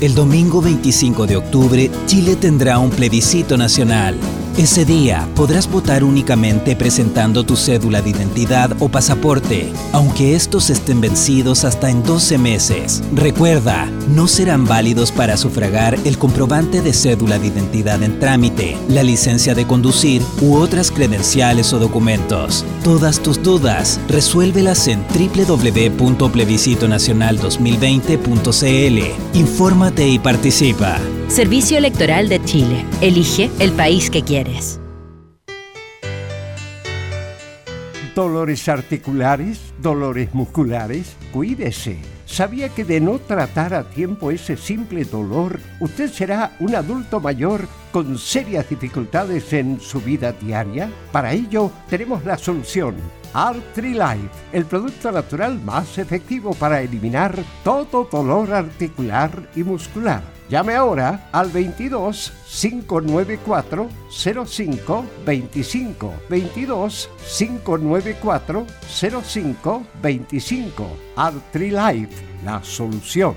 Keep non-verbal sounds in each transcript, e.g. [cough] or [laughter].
El domingo 25 de octubre, Chile tendrá un plebiscito nacional. Ese día podrás votar únicamente presentando tu cédula de identidad o pasaporte, aunque estos estén vencidos hasta en 12 meses. Recuerda, no serán válidos para sufragar el comprobante de cédula de identidad en trámite, la licencia de conducir u otras credenciales o documentos. Todas tus dudas, resuélvelas en www.plebiscitonacional2020.cl. Infórmate y participa. Servicio Electoral de Chile. Elige el país que quieres. Dolores articulares, dolores musculares, cuídese. ¿Sabía que de no tratar a tiempo ese simple dolor, usted será un adulto mayor con serias dificultades en su vida diaria? Para ello, tenemos la solución. Artrilife, el producto natural más efectivo para eliminar todo dolor articular y muscular. Llame ahora al 22 594 05 25 22 594 05 25 Artrilife, la solución.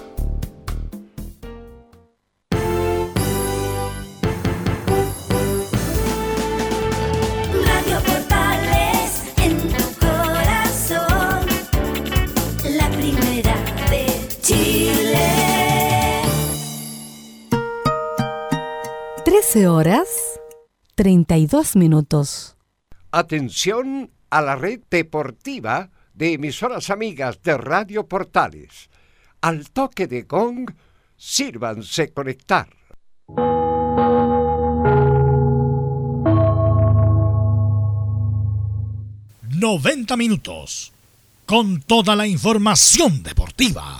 13 horas 32 minutos. Atención a la red deportiva de emisoras amigas de Radio Portales. Al toque de gong, sírvanse conectar. ...90 minutos... ...con toda la información deportiva.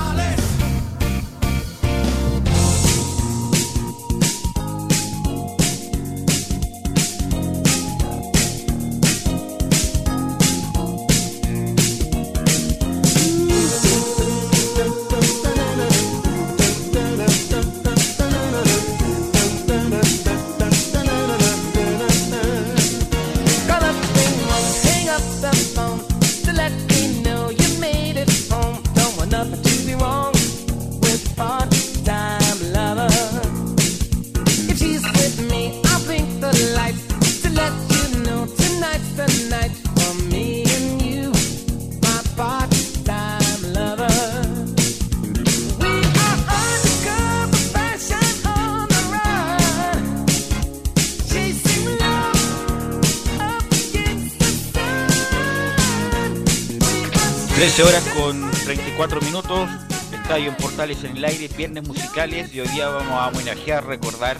Horas con 34 minutos, Estadio en Portales en el aire, viernes musicales y hoy día vamos a homenajear, recordar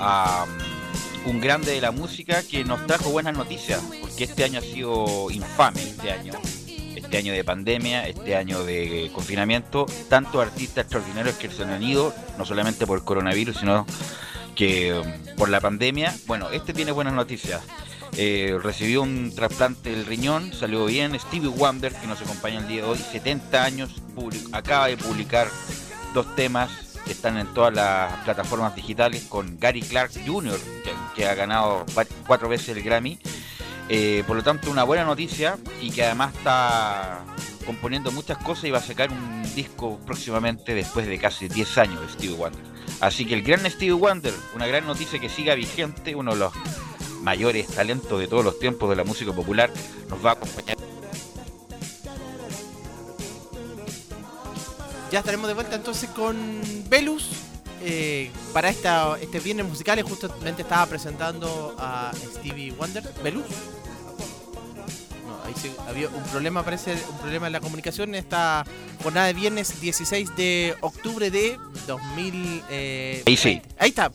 a um, un grande de la música que nos trajo buenas noticias, porque este año ha sido infame, este año, este año de pandemia, este año de confinamiento, tantos artistas extraordinarios que se han ido, no solamente por el coronavirus, sino que um, por la pandemia. Bueno, este tiene buenas noticias. Eh, recibió un trasplante del riñón, salió bien. Stevie Wonder, que nos acompaña el día de hoy, 70 años, acaba de publicar dos temas que están en todas las plataformas digitales con Gary Clark Jr., que, ha ganado cuatro veces el Grammy. Eh, por lo tanto, una buena noticia y que además está componiendo muchas cosas y va a sacar un disco próximamente después de casi 10 años de Stevie Wonder. Así que el gran Stevie Wonder, una gran noticia que siga vigente, uno de los mayores talentos de todos los tiempos de la música popular, nos va a acompañar. Ya estaremos de vuelta entonces con Velus. Eh, para esta, este viernes musical justamente estaba presentando a Stevie Wonder. ¿Velus? Ahí sí había un problema, parece un problema en la comunicación en esta jornada de viernes 16 de octubre de 2000. Eh, ahí sí. Ahí está.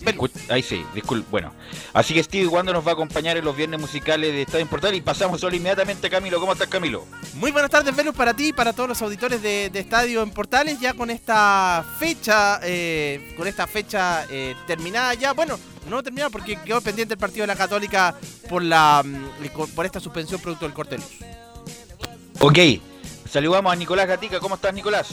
Ahí sí, disculpe. Bueno, así que Steve Wando nos va a acompañar en los viernes musicales de Estadio Portal y pasamos solo inmediatamente a Camilo. ¿Cómo estás, Camilo? Muy buenas tardes, Velus, para ti y para todos los auditores de, Estadio en Portales, ya con esta fecha, eh, con esta fecha eh, terminada ya. Bueno, no terminada porque quedó pendiente el partido de la Católica por la mm, por esta suspensión producto del corte de luz. Ok, saludamos a Nicolás Gatica. ¿Cómo estás, Nicolás?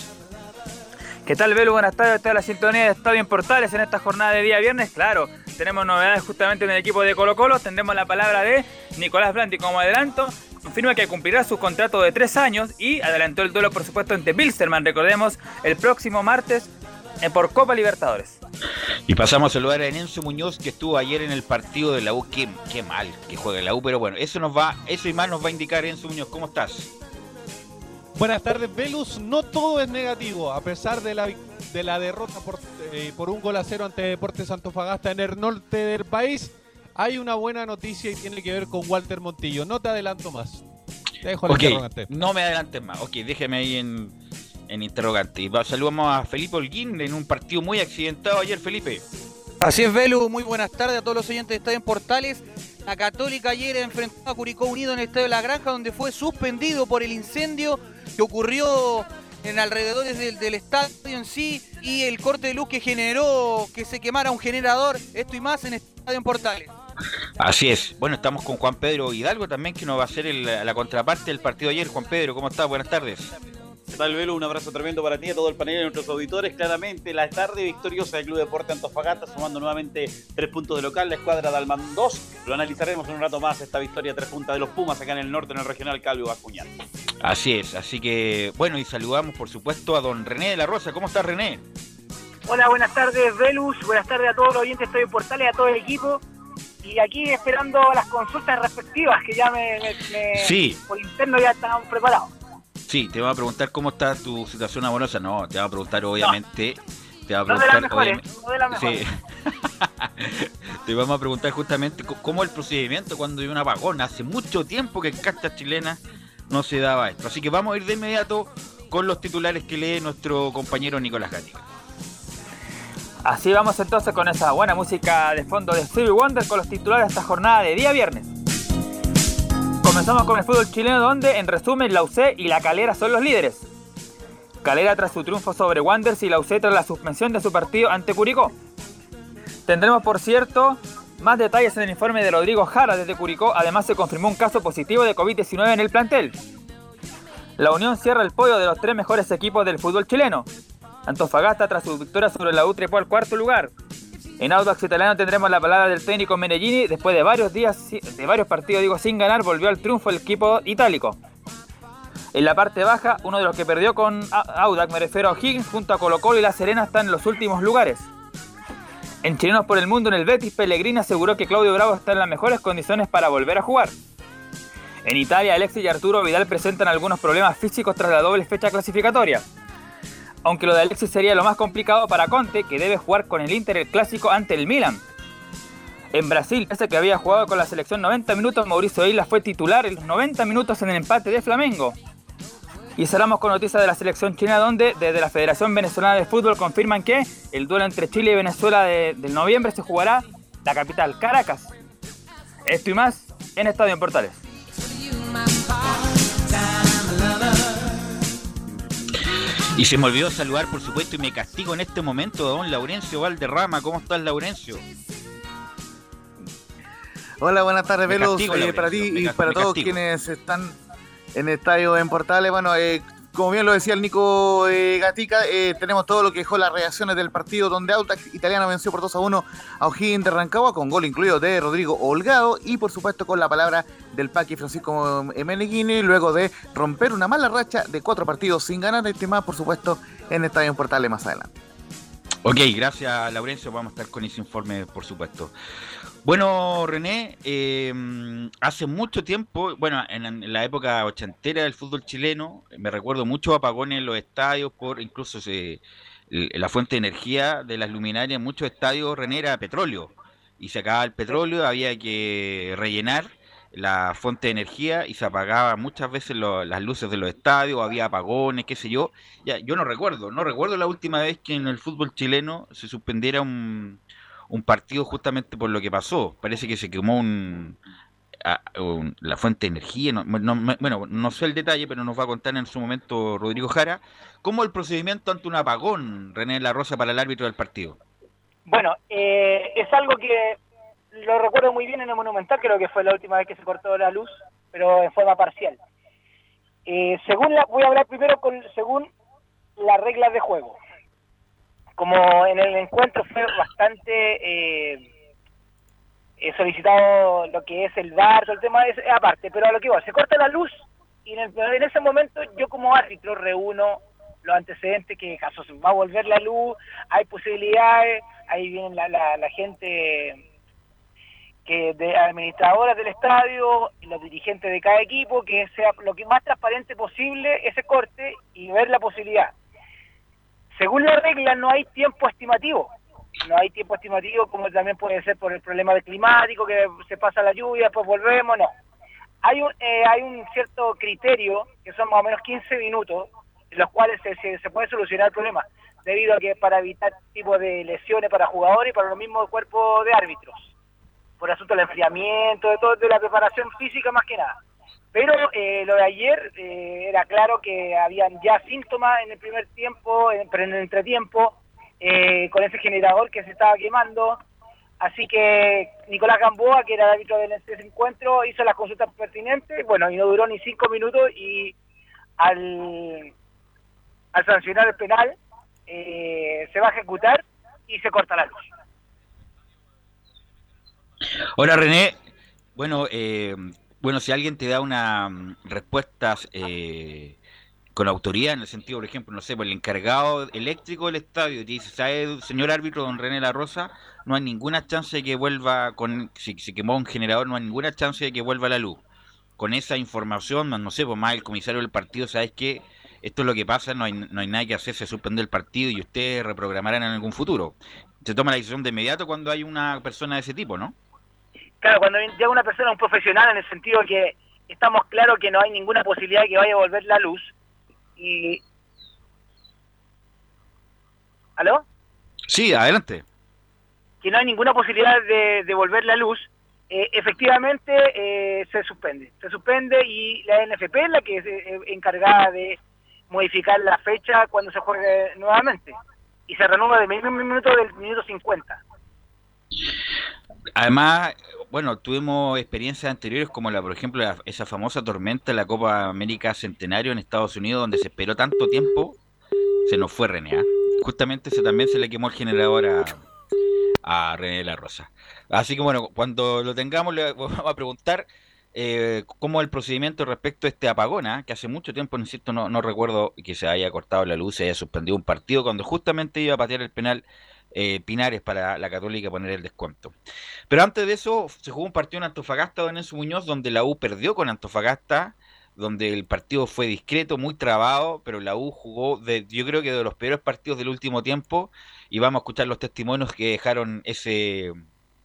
¿Qué tal, Belu? Buenas tardes. Esta la sintonía de Estadio en Portales en esta jornada de día viernes. Claro, tenemos novedades justamente en el equipo de Colo Colo. Tendremos la palabra de Nicolás Blanti como adelanto. Confirma que cumplirá su contrato de tres años y adelantó el duelo, por supuesto, ante Bilsterman. Recordemos, el próximo martes por Copa Libertadores. Y pasamos a saludar a Enzo Muñoz que estuvo ayer en el partido de la U. Qué, qué mal que juegue la U, pero bueno, eso nos va, eso y más nos va a indicar Enzo Muñoz. ¿Cómo estás? Buenas tardes, Velus. No todo es negativo, a pesar de la, de la derrota por, eh, por un gol a cero ante Deportes Antofagasta en el norte del país. Hay una buena noticia y tiene que ver con Walter Montillo. No te adelanto más. Te dejo el interrogante. No me adelantes más. Ok, déjeme ahí en, en interrogante. Y saludamos a Felipe Holguín en un partido muy accidentado ayer, Felipe. Así es, Velu. Muy buenas tardes a todos los oyentes de Estadio en Portales. La Católica ayer enfrentó a Curicó Unido en el Estadio de la Granja, donde fue suspendido por el incendio que ocurrió en alrededores del, estadio en sí y el corte de luz que generó que se quemara un generador, esto y más en Estadio en Portales. Así es. Bueno, estamos con Juan Pedro Hidalgo también, que nos va a hacer la contraparte del partido de ayer. Juan Pedro, ¿cómo estás? Buenas tardes. ¿Qué tal, Velo? Un abrazo tremendo para ti, a todo el panel y a nuestros auditores. Claramente, la tarde victoriosa del Club Deporte Antofagasta, sumando nuevamente tres puntos de local, la escuadra de Alman 2. Lo analizaremos en un rato más, esta victoria tres puntas de los Pumas acá en el norte, en el regional Calvo Bascuñán. Así es, así que, bueno, y saludamos, por supuesto, a don René de la Rosa. ¿Cómo está, René? Hola, buenas tardes, Velus. Buenas tardes a todos los oyentes Estoy en Portales, a todo el equipo y aquí esperando las consultas respectivas que ya me, sí. por interno ya estamos preparados. Sí, te va a preguntar cómo está tu situación amorosa. No, te va a preguntar obviamente. Te va a preguntar. No de las mejores, [laughs] te vamos a preguntar justamente cómo el procedimiento cuando hay un apagón. Hace mucho tiempo que en cartas chilenas no se daba esto. Así que vamos a ir de inmediato con los titulares que lee nuestro compañero Nicolás Gatica. Así vamos entonces con esa buena música de fondo de Stevie Wonder con los titulares de esta jornada de día viernes. Comenzamos con el fútbol chileno donde, en resumen, la UC y la Calera son los líderes. Calera tras su triunfo sobre Wanderers y la UC tras la suspensión de su partido ante Curicó. Tendremos, por cierto, más detalles en el informe de Rodrigo Jara desde Curicó. Además, se confirmó un caso positivo de COVID-19 en el plantel. La Unión cierra el podio de los tres mejores equipos del fútbol chileno. Antofagasta tras su victoria sobre la U trepó al cuarto lugar. En Audax Italiano tendremos la palabra del técnico Menellini. Después de varios días, de varios partidos digo, sin ganar, volvió al triunfo el equipo itálico. En la parte baja, uno de los que perdió con Audax, me refiero a O'Higgins, junto a Colo Colo y La Serena están en los últimos lugares. En Chilenos por el Mundo, en el Betis, Pellegrini aseguró que Claudio Bravo está en las mejores condiciones para volver a jugar. En Italia, Alexis y Arturo Vidal presentan algunos problemas físicos tras la doble fecha clasificatoria. Aunque lo de Alexis sería lo más complicado para Conte, que debe jugar con el Inter el clásico ante el Milan. En Brasil, ese que había jugado con la selección 90 minutos, Mauricio Isla fue titular en los 90 minutos en el empate de Flamengo. Y cerramos con noticias de la selección china donde desde la Federación Venezolana de Fútbol confirman que el duelo entre Chile y Venezuela de, del noviembre se jugará la capital Caracas. Esto y más en Estadio en Portales. Y se me olvidó saludar, por supuesto, y me castigo en este momento a don Laurencio Valderrama. ¿Cómo estás, Laurencio? Hola, buenas tardes, Velos, eh, para ti y para todos quienes están en estadio en Portales. Bueno, eh, como bien lo decía el Nico eh, Gatica, eh, tenemos todo lo que dejó las reacciones del partido donde Autax Italiano venció por 2 a 1 a O'Higgins de Rancagua con gol incluido de Rodrigo Holgado y por supuesto con la palabra del Paqui Francisco Meneghini luego de romper una mala racha de cuatro partidos sin ganar, este más por supuesto en Estadio Portales más adelante. Ok, gracias, Laurencio. Vamos a estar con ese informe, por supuesto. Bueno, René, eh, hace mucho tiempo, bueno, en, la época ochentera del fútbol chileno, me recuerdo muchos apagones en los estadios por incluso se- la fuente de energía de las luminarias en muchos estadios, René, era petróleo. Y se acababa el petróleo, había que rellenar la fuente de energía y se apagaban muchas veces las luces de los estadios, había apagones, qué sé yo. Ya, yo no recuerdo, no recuerdo la última vez que en el fútbol chileno se suspendiera un, un partido justamente por lo que pasó. Parece que se quemó un, a- la fuente de energía. no- no- bueno, no sé el detalle, pero nos va a contar en su momento Rodrigo Jara. ¿Cómo el procedimiento ante un apagón, René La Rosa, para el árbitro del partido? Bueno, eh, es algo que lo recuerdo muy bien en el Monumental, creo que fue la última vez que se cortó la luz, pero en forma parcial. Eh, según la, voy a hablar primero con según las reglas de juego. Como en el encuentro fue bastante eh, eh, solicitado lo que es el VAR, todo el tema es aparte, pero a lo que va, se corta la luz y en, ese momento yo como árbitro reúno los antecedentes que caso va a volver la luz, hay posibilidades, ahí viene la, la, gente que de administradoras del estadio los dirigentes de cada equipo que sea lo que más transparente posible ese corte y ver la posibilidad. Según la regla no hay tiempo estimativo, no hay tiempo estimativo como también puede ser por el problema climático que se pasa la lluvia, después volvemos, no. Hay un, eh, hay un cierto criterio que son más o menos 15 minutos en los cuales se, se, puede solucionar el problema debido a que para evitar tipo de lesiones para jugadores y para los mismos cuerpos de árbitros por asunto del enfriamiento, de todo, de la preparación física más que nada. Pero eh, lo de ayer eh, era claro que habían ya síntomas en el primer tiempo, en, pero en el entretiempo, eh, con ese generador que se estaba quemando. Así que Nicolás Gamboa, que era el árbitro de ese encuentro, hizo las consultas pertinentes. Bueno, y no duró ni cinco minutos y al, al sancionar el penal se va a ejecutar y se corta la luz. Ahora, René, bueno, bueno, si alguien te da una mm, respuestas eh, con autoridad, en el sentido, por ejemplo, no sé, por el encargado eléctrico del estadio, te dice, ¿sabe, señor árbitro, don René La Rosa? No hay ninguna chance de que vuelva, con si se quemó un generador, no hay ninguna chance de que vuelva la luz. Con esa información, más no sé, pues más el comisario del partido, ¿sabes qué? Esto es lo que pasa, no hay, no hay nada que hacer, se suspende el partido y ustedes reprogramarán en algún futuro. Se toma la decisión de inmediato cuando hay una persona de ese tipo, ¿no? Claro, cuando llega una persona, un profesional, en el sentido que estamos claros que no hay ninguna posibilidad de que vaya a volver la luz. Y. ¿Aló? Sí, adelante. Que no hay ninguna posibilidad de, de volver la luz. eh, efectivamente eh, se suspende. Se suspende y la NFP es la que es eh, encargada de modificar la fecha cuando se juegue nuevamente. Y se renueva de mismo minuto del minuto 50. Además, bueno, tuvimos experiencias anteriores como la, por ejemplo, la- esa famosa tormenta en la Copa América Centenario en Estados Unidos, donde se esperó tanto tiempo, se nos fue René. ¿ah? Justamente se, también se le quemó el generador a, a René de la Rosa. Así que bueno, cuando lo tengamos le vamos a preguntar eh, cómo el procedimiento respecto a este apagón, ¿ah? que hace mucho tiempo, insisto, no, no recuerdo que se haya cortado la luz, se haya suspendido un partido cuando justamente iba a patear el penal eh, Pinares para la Católica poner el descuento. Pero antes de eso se jugó un partido en Antofagasta, Don Enzo Muñoz, donde la U perdió con Antofagasta, donde el partido fue discreto, muy trabado, pero la U jugó, de, yo creo que de los peores partidos del último tiempo, y vamos a escuchar los testimonios que dejaron ese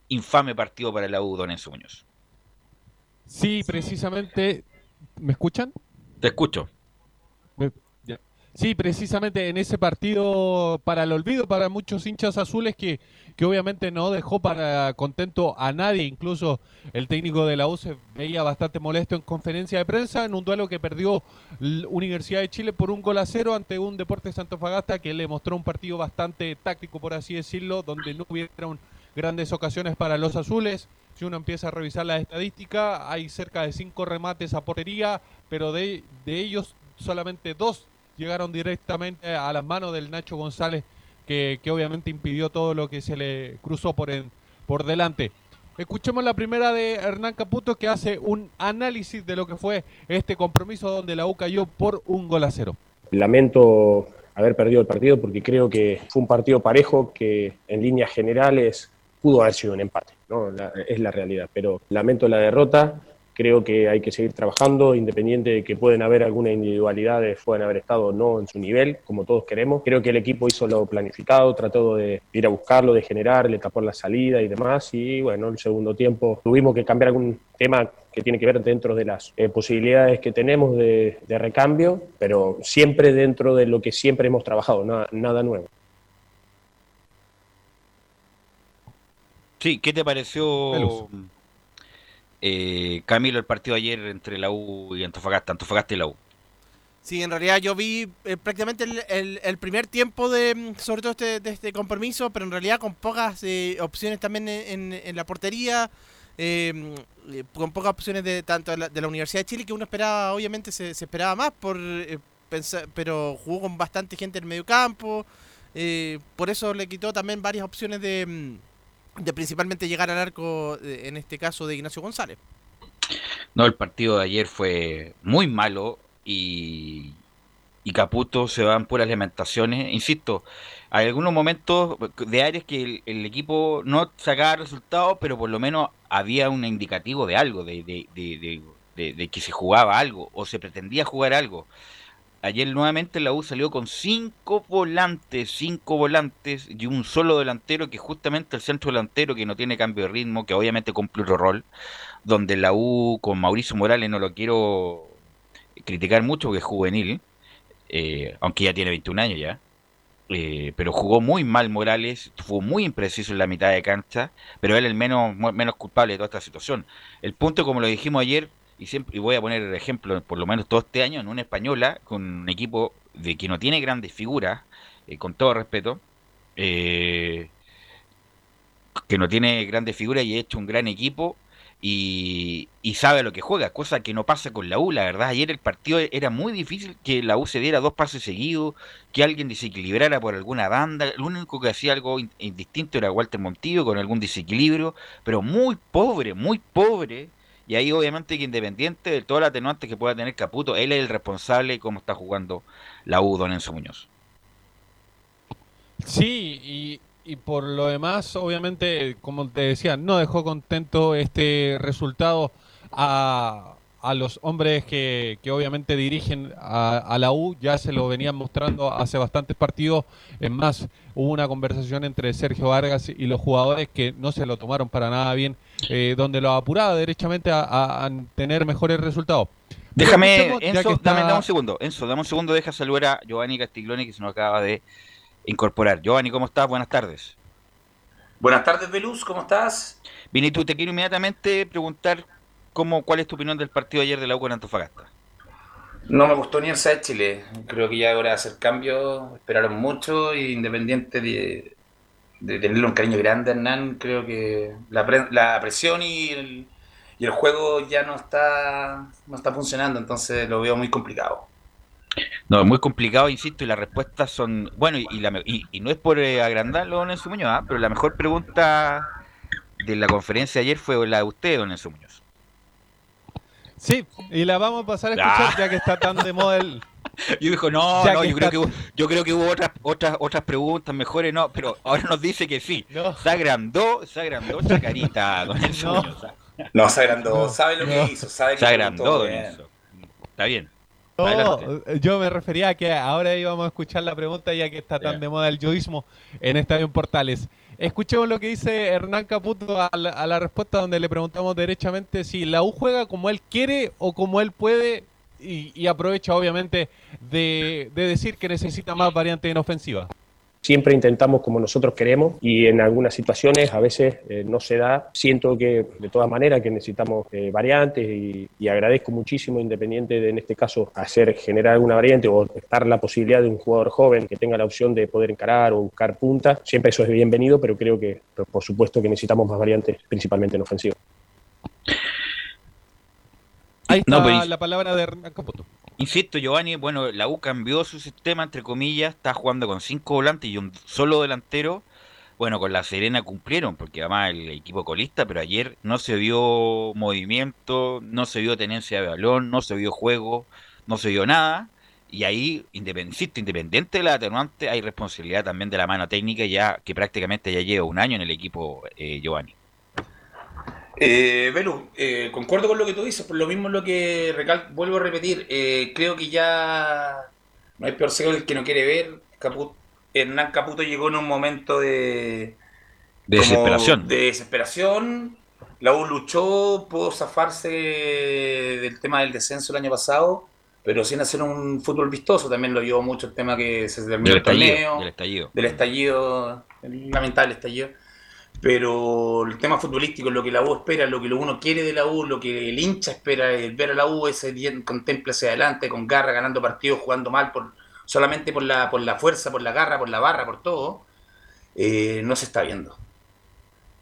infame partido para la U, Don Enzo Muñoz. Sí, precisamente. ¿Me escuchan? Te escucho. Sí, precisamente en ese partido para el olvido para muchos hinchas azules que, que obviamente no dejó para contento a nadie, incluso el técnico de la U se veía bastante molesto en conferencia de prensa en un duelo que perdió Universidad de Chile por un gol a cero ante un Deportes Antofagasta que le mostró un partido bastante táctico, por así decirlo, donde no hubieron grandes ocasiones para los azules. Si uno empieza a revisar la estadística, hay cerca de cinco remates a portería, pero de, de ellos solamente dos llegaron directamente a las manos del Nacho González, que, que obviamente impidió todo lo que se le cruzó por, en- por delante. Escuchemos la primera de Hernán Caputo que hace un análisis de lo que fue este compromiso donde la U cayó por un gol a cero. Lamento haber perdido el partido porque creo que fue un partido parejo que en líneas generales pudo haber sido un empate, ¿no? Es la realidad. Pero lamento la derrota, creo que hay que seguir trabajando, independiente de que pueden haber algunas individualidades, pueden haber estado o no en su nivel, como todos queremos. Creo que el equipo hizo lo planificado, trató de ir a buscarlo, de generar, le tapó la salida y demás. Y bueno, el segundo tiempo tuvimos que cambiar algún tema que tiene que ver dentro de las eh, posibilidades que tenemos de, de recambio, pero siempre dentro de lo que siempre hemos trabajado, nada, nada nuevo. Sí, ¿qué te pareció. Eh, Camilo, el partido ayer entre la U y Antofagasta, Antofagasta y la U? Sí, en realidad yo vi eh, prácticamente el, primer tiempo de, mm, sobre todo este, de este compromiso, pero en realidad con pocas eh, opciones también en, la portería, mm, eh, con pocas opciones de tanto de la, Universidad de Chile que uno esperaba, obviamente se, esperaba más, por pensar, pero jugó con bastante gente en el medio campo, eh, por eso le quitó también varias opciones de, mm, de principalmente llegar al arco, eh, en este caso de Ignacio González. No, el partido de ayer fue muy malo y, y Caputo se va en puras lamentaciones. Insisto, hay algunos momentos de áreas que el, equipo no sacaba resultados, pero por lo menos había un indicativo de algo, de, de- de- de que se jugaba algo o se pretendía jugar algo. Ayer nuevamente la U salió con cinco volantes, cinco volantes y un solo delantero que justamente el centro delantero que no tiene cambio de ritmo, que obviamente cumple otro rol, donde la U con Mauricio Morales no lo quiero criticar mucho porque es juvenil, eh, aunque ya tiene 21 años ya, eh, pero jugó muy mal Morales, fue muy impreciso en la mitad de cancha, pero él el menos, menos culpable de toda esta situación. El punto, como lo dijimos ayer, y siempre y voy a poner el ejemplo, por lo menos todo este año, en una española, con un equipo de que no tiene grandes figuras, eh, con todo respeto, eh, que no tiene grandes figuras y ha hecho un gran equipo y, y sabe lo que juega, cosa que no pasa con la U. La verdad, ayer el partido era muy difícil que la U se diera dos pases seguidos, que alguien desequilibrara por alguna banda. Lo único que hacía algo in- indistinto era Walter Montillo con algún desequilibrio, pero muy pobre, muy pobre. Y ahí obviamente que independiente de todo el atenuante que pueda tener Caputo, él es el responsable de cómo está jugando la U, Don Enzo Muñoz. Sí, y, y por lo demás, obviamente, como te decía, no dejó contento este resultado a, a los hombres que, que obviamente dirigen a, a la U. Ya se lo venían mostrando hace bastantes partidos. Es más, hubo una conversación entre Sergio Vargas y los jugadores que no se lo tomaron para nada bien, eh, donde lo apuraba derechamente a, a- a tener mejores resultados. Déjame, Enzo, está- dame, dame un segundo. Enzo, dame un segundo, deja saludar a Giovanni Castiglione que se nos acaba de incorporar. Giovanni, ¿cómo estás? Buenas tardes. Buenas tardes, Veluz, ¿cómo estás? Bien, y tú te quiero inmediatamente preguntar cómo, cuál es tu opinión del partido ayer de la U con Antofagasta. No me gustó ni el de Chile. Creo que ya es hora de hacer cambios. Esperaron mucho y independiente de, de tenerle un cariño grande a Hernán, creo que la, pre- la presión y el, y el juego ya no está, no está funcionando. Entonces lo veo muy complicado. No, es muy complicado, insisto, y las respuestas son. Bueno, y, y la y- y no es por eh, agrandarlo, don Enzo Muñoz, ¿ah? pero la mejor pregunta de la conferencia de ayer fue la de usted, don Enzo Muñoz. Sí, y la vamos a pasar a escuchar Ah. ya que está tan de moda el... [laughs] Yo dijo, no, Ya no, yo creo, que, hubo- yo creo que hubo otras, otras, otras preguntas mejores, no, pero ahora nos dice que sí. Se agrandó, se agrandó Chacarita, [laughs] don Enzo No. ¿ah? No, se agrandó, No, sabe lo no. que hizo, sabe que Se agrandó, don. Enzo. Está bien. No, yo me refería a que ahora íbamos a escuchar la pregunta ya que está tan de moda el yoísmo en Estadio en Portales. Escuchemos lo que dice Hernán Caputo a la, a la respuesta donde le preguntamos derechamente si la U juega como él quiere o como él puede y, aprovecha obviamente de, de decir que necesita más variante en ofensiva. Siempre intentamos como nosotros queremos y en algunas situaciones a veces eh, no se da. Siento que de todas maneras que necesitamos eh, variantes y, y agradezco muchísimo, independiente de en este caso hacer generar alguna variante o estar la posibilidad de un jugador joven que tenga la opción de poder encarar o buscar punta. Siempre eso es bienvenido, pero creo que pues, por supuesto que necesitamos más variantes, principalmente en ofensiva. Ahí está No, pues- la palabra de Hernán Caputo. Insisto, Giovanni, bueno, la U cambió su sistema, entre comillas, está jugando con cinco volantes y un solo delantero. Bueno, con la Serena cumplieron, porque además el equipo colista, pero ayer no se vio movimiento, no se vio tenencia de balón, no se vio juego, no se vio nada. Y ahí, independ- insisto, independiente de la atenuante, hay responsabilidad también de la mano técnica, ya que prácticamente ya lleva un año en el equipo eh, Giovanni. Eh, Belu, eh, concuerdo con lo que tú dices, por lo mismo lo que recal- vuelvo a repetir, eh, creo que ya no hay peor ciego que el que no quiere ver. Hernán Caputo llegó en un momento de, desesperación. de desesperación. La U luchó, pudo zafarse del tema del descenso el año pasado, pero sin hacer un fútbol vistoso. También lo llevó mucho el tema que se terminó Del el torneo del estallido. del estallido, lamentable estallido. Pero el tema futbolístico, lo que la U espera, lo que uno quiere de la U, lo que el hincha espera, el ver a la U ese día contempla hacia adelante, con garra, ganando partidos, jugando mal, por, solamente por la, por la fuerza, por la garra, por la barra, por todo, eh, no se está viendo.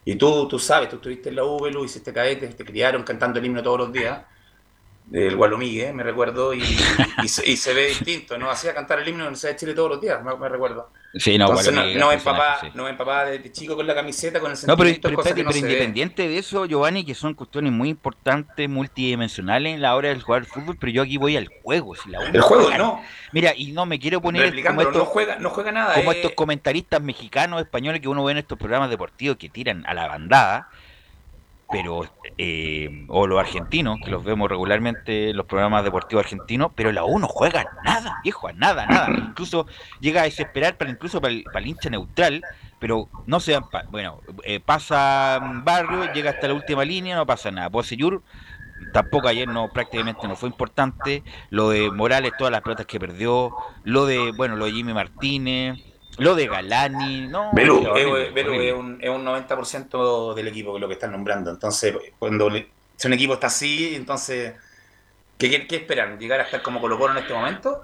Y tú, tú sabes, tú estuviste en la U, Belu, hiciste cadete, te criaron cantando el himno todos los días, el Gualomigue, me recuerdo, y, y se, y se ve distinto, no hacía cantar el himno de la Universidad de Chile todos los días, me, recuerdo. Sí, no, Entonces, no, no empapá, sí. no empapá de chico con la camiseta, con el No, pero, sentimiento, pero, pero ve. independiente de eso, Giovanni, que son cuestiones muy importantes, multidimensionales en la hora del jugar fútbol, pero yo aquí voy al juego. Si la El juego, juega- no. Mira, y no me quiero poner como estos, no juega, no juega nada. como eh. estos comentaristas mexicanos, españoles que uno ve en estos programas deportivos que tiran a la bandada, pero eh, o los argentinos, que los vemos regularmente en los programas deportivos argentinos, pero la U no juega nada, viejo, a nada, nada. Incluso llega a desesperar para incluso para el, para el hincha neutral, pero no se dan pa- bueno, eh, pasa Barrio, llega hasta la última línea, no pasa nada. Poseyur tampoco ayer no prácticamente no fue importante. Lo de Morales, todas las pelotas que perdió, lo de, bueno, lo de Jimmy Martínez, lo de Galani, no, Belú, pero es, Belú un, es un 90% del equipo lo que están nombrando. Entonces, cuando le- si un equipo está así, entonces, ¿qué, qué, esperan? ¿Llegar a estar como Colo Colo en este momento?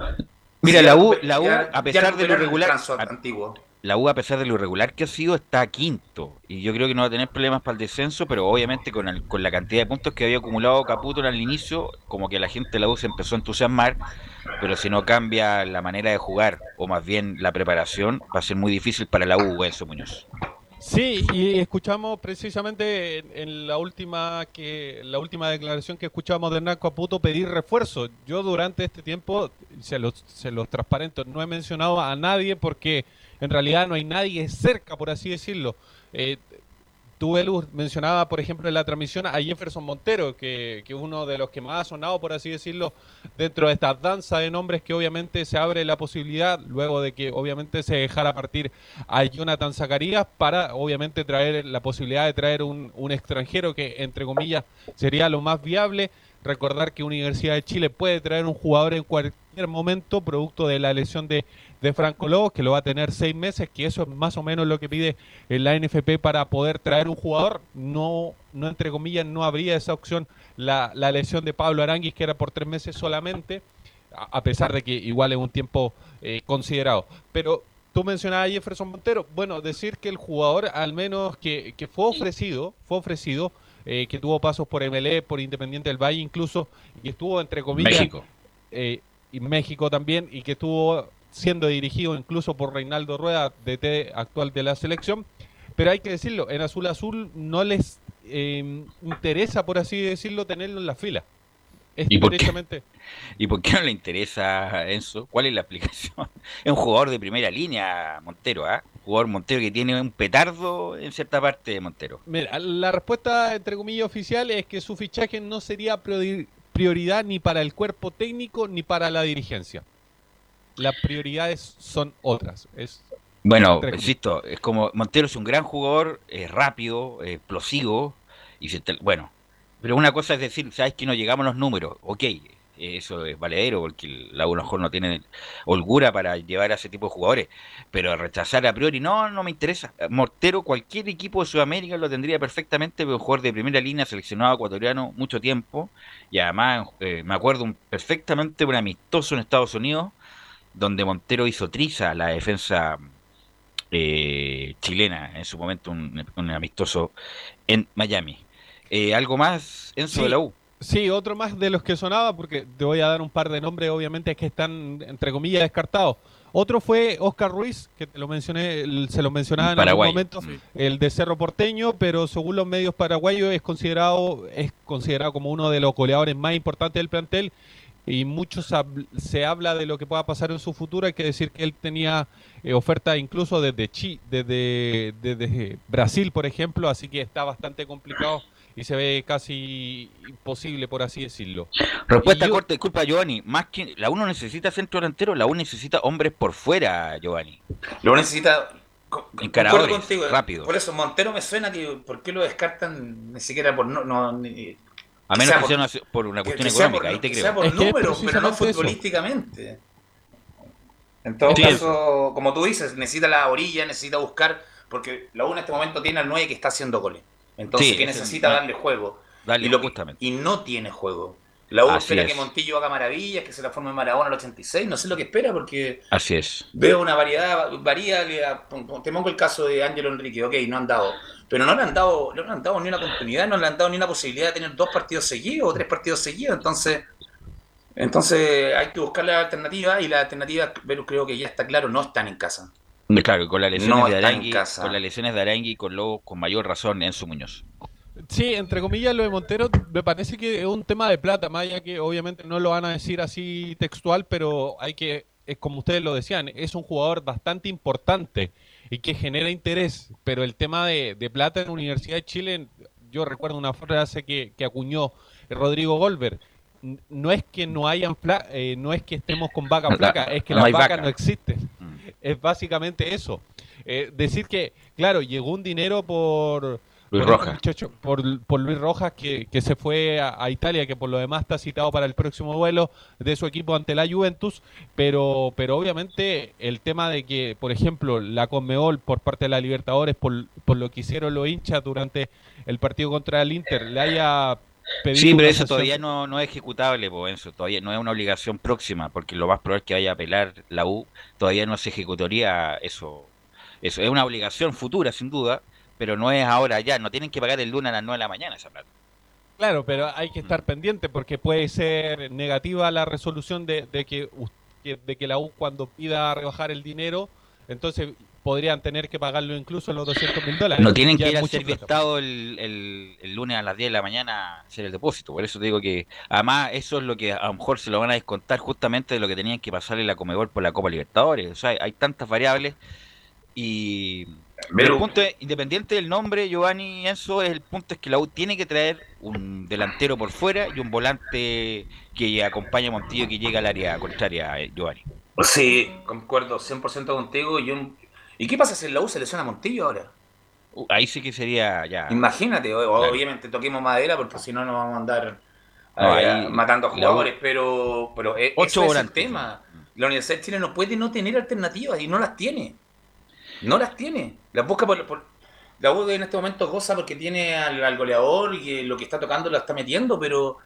Mira, Sí, la U, la U, ya- a pesar de lo irregular, antiguo. la U, a pesar de lo irregular que ha sido, está quinto. Y yo creo que no va a tener problemas para el descenso, pero obviamente con, el- con la cantidad de puntos que había acumulado Caputo al inicio, como que la gente de la U se empezó a entusiasmar. Pero si no cambia la manera de jugar, o más bien la preparación, va a ser muy difícil para la U, Enzo Muñoz. Sí, y escuchamos precisamente en, la última que la última declaración que escuchamos de Hernán Caputo pedir refuerzo. Yo durante este tiempo, se los, se los transparento, no he mencionado a nadie porque en realidad no hay nadie cerca, por así decirlo. Eh, Tú, Elu, mencionaba, por ejemplo, en la transmisión a Jefferson Montero, que, que es uno de los que más ha sonado, por así decirlo, dentro de esta danza de nombres que obviamente se abre la posibilidad, luego de que obviamente se dejara partir a Jonathan Zacarías, para obviamente traer la posibilidad de traer un, un extranjero que, entre comillas, sería lo más viable. Recordar que Universidad de Chile puede traer un jugador en cualquier momento, producto de la lesión de, de Franco Lobos, que lo va a tener seis meses, que eso es más o menos lo que pide la NFP para poder traer un jugador. No, no entre comillas, no habría esa opción la, la lesión de Pablo Aranguis, que era por tres meses solamente. a a pesar de que igual es un tiempo eh, considerado. Pero tú mencionabas a Jefferson Montero, bueno, decir que el jugador al menos que, que fue ofrecido, fue ofrecido, eh, que tuvo pasos por MLE, por Independiente del Valle incluso, y que estuvo entre comillas... México. eh, y México también, y que estuvo siendo dirigido incluso por Reinaldo Rueda, DT actual de la selección. Pero hay que decirlo, en Azul Azul no les eh, interesa, por así decirlo, tenerlo en la fila. Es ¿Y por qué? ¿Y por qué no le interesa a Enzo? ¿Cuál es la aplicación? [laughs] Es un jugador de primera línea, Montero, ¿ah? Jugador Montero que tiene un petardo en cierta parte de Montero. Mira, la respuesta, entre comillas, oficial es que su fichaje no sería priori- prioridad ni para el cuerpo técnico ni para la dirigencia. Las prioridades son otras. Es Bueno, insisto, es como Montero es un gran jugador, es rápido, es explosivo, y se te- bueno, pero una cosa es decir, sabes que no llegamos a los números, ok, eso es valedero porque la a lo mejor no tiene holgura para llevar a ese tipo de jugadores, pero rechazar a priori, no, no me interesa. Montero, cualquier equipo de Sudamérica lo tendría perfectamente, pero un jugador de primera línea, seleccionado ecuatoriano mucho tiempo, y además eh, me acuerdo un- perfectamente un amistoso en Estados Unidos, donde Montero hizo triza a la defensa eh, chilena, en su momento un, un amistoso en Miami. Eh, ¿Algo más, Enzo, de la U? Sí, otro más de los que sonaba, porque te voy a dar un par de nombres, obviamente, que están, entre comillas, descartados. Otro fue Oscar Ruiz, que te lo mencioné, el- se lo mencionaba en Paraguay, algún momento, el de Cerro Porteño, pero según los medios paraguayos es considerado, es considerado como uno de los goleadores más importantes del plantel y muchos hab- se habla de lo que pueda pasar en su futuro. Hay que decir que él tenía eh, oferta incluso desde, Chi, desde, desde Brasil, por ejemplo, así que está bastante complicado y se ve casi imposible, por así decirlo. Respuesta yo- corta, disculpa, Giovanni. Más que la U no necesita centro delantero, la U necesita hombres por fuera, Giovanni. Lo necesita. Encaradores, contigo, rápidos. Por eso Montero me suena que. ¿Por qué lo descartan ni siquiera por. No, no, ni- A menos sea que por- sea una- por una cuestión que sea económica, por- ahí te que creo. sea por Es que es números, pero no precisamente eso. futbolísticamente. En todo Sí. caso, como tú dices, necesita la orilla, necesita buscar. Porque la U en este momento tiene al 9 que está haciendo goles. Entonces, Sí, que necesita darle juego. Dale, y, lo que- justamente. y no tiene juego. La U Así espera es. que Montillo haga maravillas, que se la forme Maradona al 86. No sé lo que espera porque Así es. veo una variedad, varía, te pongo el caso de Ángelo Enrique, ok, no han dado, pero no le han dado, no le han dado ni una continuidad, no le han dado ni una posibilidad de tener dos partidos seguidos o tres partidos seguidos, entonces, entonces hay que buscar la alternativa y la alternativa, Velus, creo que ya está claro, no están en casa. Claro, con las lesiones No de en Arangui, con las lesiones de Arangui y con Lobo, con mayor razón, Enzo Muñoz. Sí, entre comillas, lo de Montero me parece que es un tema de plata, más allá que obviamente no lo van a decir así textual, pero hay que, es como ustedes lo decían, es un jugador bastante importante y que genera interés, pero el tema de, de plata en la Universidad de Chile, yo recuerdo una frase que, que acuñó Rodrigo Golver, no es que no hayan fla- eh, no es que estemos con vaca La- flaca, es que no las vacas vaca. no existen. Mm. Es básicamente eso. Eh, decir que, claro, llegó un dinero por Luis por Rojas. muchacho- por, por Luis Rojas, que, que se fue a, a Italia, que por lo demás está citado para el próximo duelo de su equipo ante la Juventus, pero, pero obviamente el tema de que, por ejemplo, la Conmebol por parte de la Libertadores, por, por lo que hicieron los hinchas durante el partido contra el Inter, le haya pedido Sí, pero eso todavía no, no es ejecutable, po, Enzo. Todavía no es una obligación próxima, porque lo más probable es que vaya a apelar la U. Todavía no se ejecutaría eso. Eso es una obligación futura, sin duda, pero no es ahora ya. No tienen que pagar el lunes a las 9 de la mañana esa plata. Claro, pero hay que estar pendiente porque puede ser negativa la resolución de, de que, de que la U cuando pida rebajar el dinero, entonces podrían tener que pagarlo incluso en los 200 mil dólares. No tienen que ir a ser plata. viestado el, el, el lunes a las 10 de la mañana a hacer el depósito. Por eso te digo que, además, eso es lo que a lo mejor se lo van a descontar justamente de lo que tenían que pasarle la Comebol por la Copa Libertadores. O sea, hay, hay tantas variables y. Pero el punto es, independiente del nombre, Giovanni y Enzo, es el punto es que la U tiene que traer un delantero por fuera y un volante que acompañe a Montillo y que llegue al área contraria, eh, Giovanni. Sí, concuerdo 100% contigo. Y, un- ¿Y qué pasa si la U se lesiona a Montillo ahora? Uh, Ahí sí que sería ya. Imagínate, Claro. obviamente toquemos madera porque si no nos vamos a andar No, eh, ahí matando la U- jugadores, pero, pero eh, Ocho eso es el tema. La Universidad de Chile no puede no tener alternativas y no las tiene. No las tiene. Las busca por, por- la U en este momento goza porque tiene al, al goleador y que lo que está tocando lo está metiendo, pero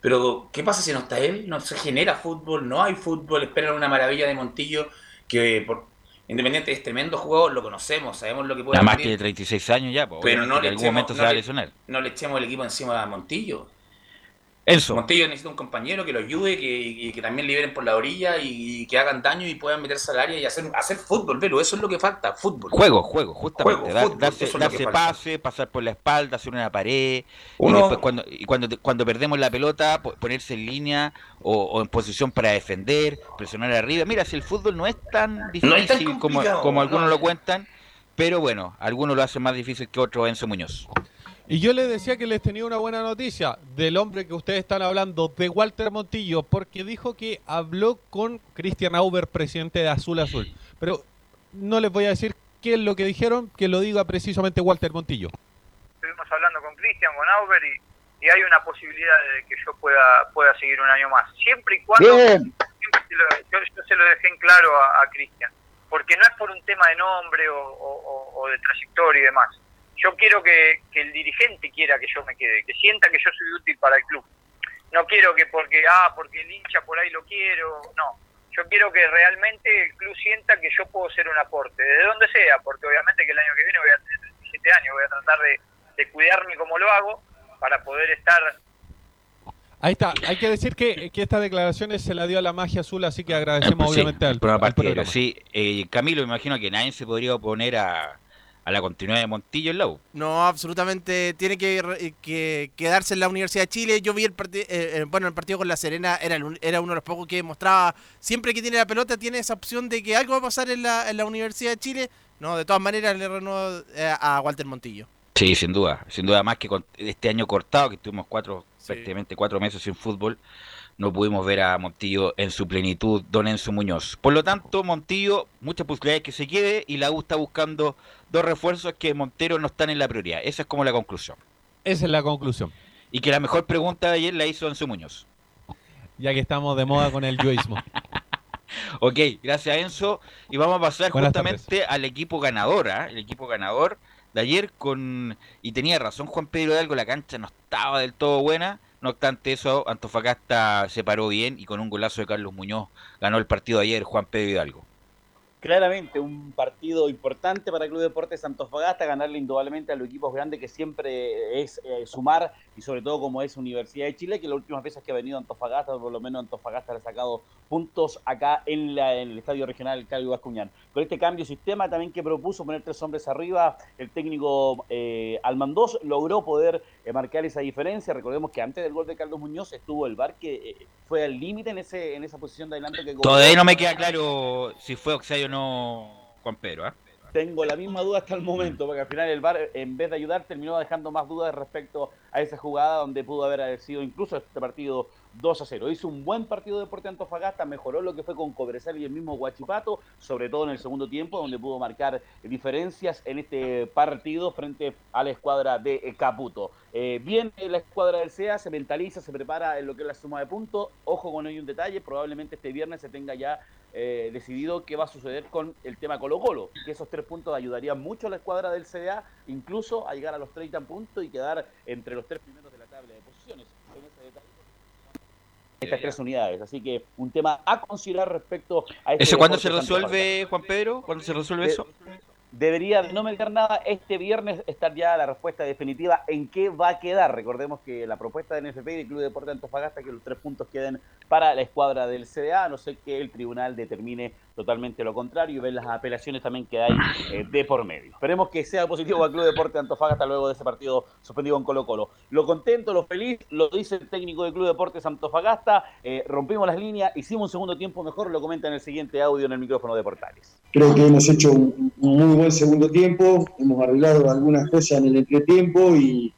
Pero, ¿qué pasa si no está él? No se genera fútbol, no hay fútbol, esperan una maravilla de Montillo que por, Independiente es tremendo jugador, lo conocemos, sabemos lo que puede Nada más hacer, tiene 36 años ya, pues, pero no en le, algún echemos, momento no se va a le- lesionar. no le echemos el equipo encima a Montillo. Eso. Montillo necesita un compañero que lo ayude, que, y que también liberen por la orilla y, que hagan daño y puedan meterse al área y hacer, hacer fútbol, pero eso es lo que falta, fútbol. Juego, juego, justamente. Juego, Dar- fútbol, darse es darse falta. pase, pasar por la espalda, hacer una pared. Uno- Y después cuando, y cuando, cuando perdemos la pelota, po- ponerse en línea o, o en posición para defender, presionar arriba. Mira, si el fútbol no es tan difícil No es tan como, como algunos no. lo cuentan, pero bueno, algunos lo hacen más difícil que otros, Enzo Muñoz. Y yo les decía que les tenía una buena noticia del hombre que ustedes están hablando, de Walter Montillo, porque dijo que habló con Christian Auber, presidente de Azul Azul. Pero no les voy a decir qué es lo que dijeron, que lo diga precisamente Walter Montillo. estuvimos hablando con Cristian, con Auber y, y hay una posibilidad de que yo pueda pueda seguir un año más. Siempre y cuando Bien. siempre se lo- yo, yo se lo dejé en claro a, a Cristian, porque no es por un tema de nombre o, o- o- o de trayectoria y demás. Yo quiero que, que el dirigente quiera que yo me quede, que sienta que yo soy útil para el club. No quiero que porque, ah, porque el hincha por ahí lo quiero, no. Yo quiero que realmente el club sienta que yo puedo ser un aporte, desde donde sea, porque obviamente que el año que viene voy a tener 37 años, voy a tratar de, de cuidarme como lo hago para poder estar Ahí está, hay que decir que, que estas declaraciones se la dio a la magia azul, así que agradecemos Sí, obviamente al, al programa. Sí, eh, Camilo, me imagino que nadie se podría oponer a, a la continuidad de Montillo en la U. No, absolutamente. Tiene que, re- que quedarse en la Universidad de Chile. Yo vi el partido, bueno, el partido con La Serena era, el era uno de los pocos que mostraba, siempre que tiene la pelota, tiene esa opción de que algo va a pasar en la, en la Universidad de Chile. No, de todas maneras le renuevo eh, a Walter Montillo. Sí, sin duda, sin duda más que con este año cortado, que tuvimos cuatro, prácticamente cuatro meses sin fútbol, no pudimos ver a Montillo en su plenitud, don Enzo Muñoz. Por lo tanto, Montillo, muchas posibilidades que se quede y la U está buscando dos refuerzos que Montero no están en la prioridad. Esa es como la conclusión. Esa es la conclusión. Y que la mejor pregunta de ayer la hizo Enzo Muñoz. Ya que estamos de moda con el yoísmo. [laughs] Ok, gracias Enzo. Y vamos a pasar Buenas justamente al equipo ganador, ¿ah? el equipo ganador de ayer con... Y tenía razón Juan Pedro Hidalgo, la cancha no estaba del todo buena. No obstante eso, Antofagasta se paró bien y con un golazo de Carlos Muñoz ganó el partido ayer Juan Pedro Hidalgo. Claramente, un partido importante para el Club Deportes Antofagasta, ganarle indudablemente a los equipos grandes que siempre es eh, sumar y sobre todo como es Universidad de Chile, que las últimas veces que ha venido Antofagasta, por lo menos Antofagasta le ha sacado puntos acá en, la- en el Estadio Regional Calvo Bascuñán. Con este cambio de sistema también que propuso poner tres hombres arriba, el técnico eh, Almandós logró poder eh, marcar esa diferencia. Recordemos que antes del gol de Carlos Muñoz estuvo el VAR que eh, fue al límite en, ese, en esa posición de adelante que Todavía no me queda claro si fue Oxayo no Juan Pedro. ¿ah? Tengo la misma duda hasta el momento, porque al final el VAR, en vez de ayudar, terminó dejando más dudas respecto a esa jugada donde pudo haber sido incluso este partido 2 a 0. Hizo un buen partido de Deporte Antofagasta, mejoró lo que fue con Cobresal y el mismo Guachipato, sobre todo en el segundo tiempo, donde pudo marcar diferencias en este partido frente a la escuadra de eh, Caputo. Eh, bien, eh, la escuadra del CEA se mentaliza, se prepara en lo que es la suma de puntos. Ojo con hoy un detalle, probablemente este viernes se tenga ya eh, decidido qué va a suceder con el tema Colo Colo, que esos tres puntos ayudarían mucho a la escuadra del CDA, incluso a llegar a los 30 puntos y quedar entre los tres primeros de la tabla de posiciones. En ese detalle, estas tres unidades, así que un tema a considerar respecto a este ¿Eso cuándo se resuelve, Juan Pedro? ¿Cuándo se resuelve eso? Debería de no meter nada este viernes estar ya la respuesta definitiva en qué va a quedar. Recordemos que la propuesta del NFP y del Club Deporte Antofagasta que los tres puntos queden para la escuadra del CDA, a no sé que el tribunal determine totalmente lo contrario y ver las apelaciones también que hay eh, de por medio. Esperemos que sea positivo al Club Deporte Antofagasta luego de ese partido suspendido en Colo Colo. Lo contento, lo feliz, lo dice el técnico del Club Deportes Antofagasta, eh, rompimos las líneas, hicimos un segundo tiempo mejor, lo comenta en el siguiente audio en el micrófono de Portales. Creo que hemos hecho un, muy buen segundo tiempo, hemos arreglado algunas cosas en el entretiempo y,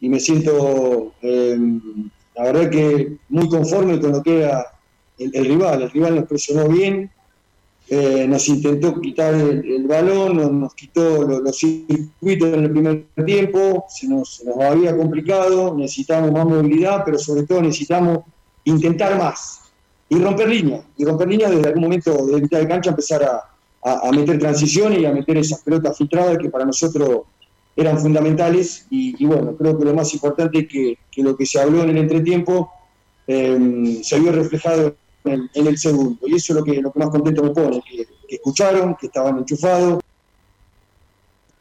y me siento, eh, la verdad que muy conforme con lo que era el rival. El rival nos presionó bien, eh, nos intentó quitar el, balón, nos, quitó lo- los circuitos en el primer tiempo, se nos, había complicado, necesitamos más movilidad, pero sobre todo necesitamos intentar más y romper líneas, y romper líneas desde algún momento de mitad de cancha empezar a, meter transiciones y a meter esas pelotas filtradas que para nosotros eran fundamentales. Y, y bueno, creo que lo más importante es que, que lo que se habló en el entretiempo eh, se vio reflejado en el, en el segundo. Y eso es lo que, lo que más contento me pone, que, que escucharon, que estaban enchufados.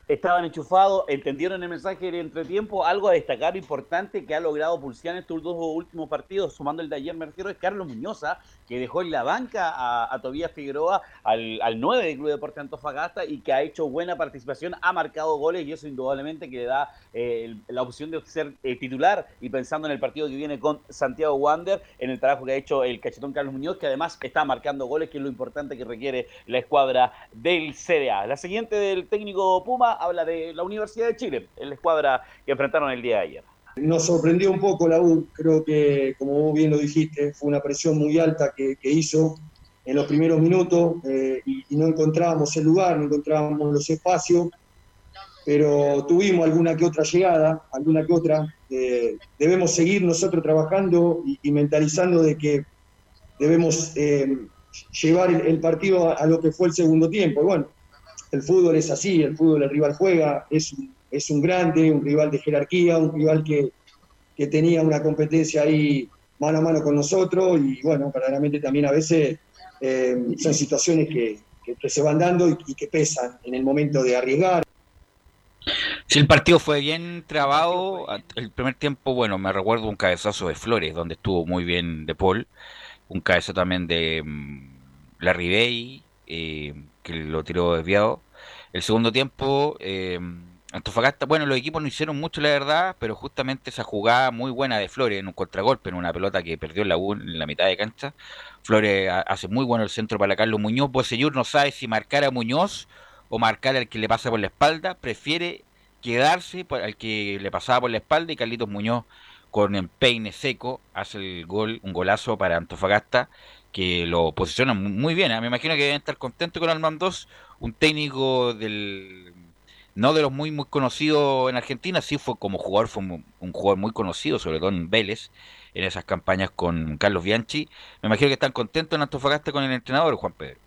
Estaban enchufados, entendieron el mensaje del entretiempo. Algo a destacar importante que ha logrado Pulsián en estos dos últimos partidos, sumando el de ayer, me refiero, es Carlos Muñoza, que dejó en la banca a, a Tobías Figueroa, al, al 9 del Club Deporte Antofagasta, y que ha hecho buena participación, ha marcado goles, y eso indudablemente que le da eh, la opción de ser eh, titular, y pensando en el partido que viene con Santiago Wander, en el trabajo que ha hecho el cachetón Carlos Muñoz, que además está marcando goles, que es lo importante que requiere la escuadra del CDA. La siguiente del técnico Puma habla de la Universidad de Chile, en la escuadra que enfrentaron el día de ayer. Nos sorprendió un poco la U, creo que, como vos bien lo dijiste, fue una presión muy alta que, hizo en los primeros minutos eh, y, no encontrábamos el lugar, no encontrábamos los espacios, pero tuvimos alguna que otra llegada, alguna que otra. eh, debemos seguir nosotros trabajando y, mentalizando de que debemos eh, llevar el, el partido a, a lo que fue el segundo tiempo. Y bueno, el fútbol es así, el fútbol el rival juega, es un, es un grande, un rival de jerarquía, un rival que, que tenía una competencia ahí mano a mano con nosotros y bueno, verdaderamente también a veces eh, son situaciones que, se van dando y, que pesan en el momento de arriesgar. Si el partido fue bien trabado, el primer tiempo, bueno, me recuerdo un cabezazo de Flores, donde estuvo muy bien De Paul, un cabezazo también de mm, Larry Bay, eh, que lo tiró desviado. El segundo tiempo, eh, Antofagasta, bueno, los equipos no hicieron mucho, la verdad, pero justamente esa jugada muy buena de Flores en un contragolpe, en una pelota que perdió en la, en la mitad de cancha. Flores ha- hace muy bueno el centro para Carlos Muñoz. Bocellur no sabe si marcar a Muñoz o marcar al que le pasa por la espalda, prefiere quedarse al que le pasaba por la espalda y Carlitos Muñoz con empeine seco hace el gol, un golazo para Antofagasta que lo posiciona mu- muy bien. ¿eh? Me imagino que deben estar contentos con Almandos, un técnico del no de los muy muy conocidos en Argentina, sí fue como jugador, fue un, un jugador muy conocido, sobre todo en Vélez, en esas campañas con Carlos Bianchi. Me imagino que están contentos en Antofagasta con el entrenador, Juan Pedro.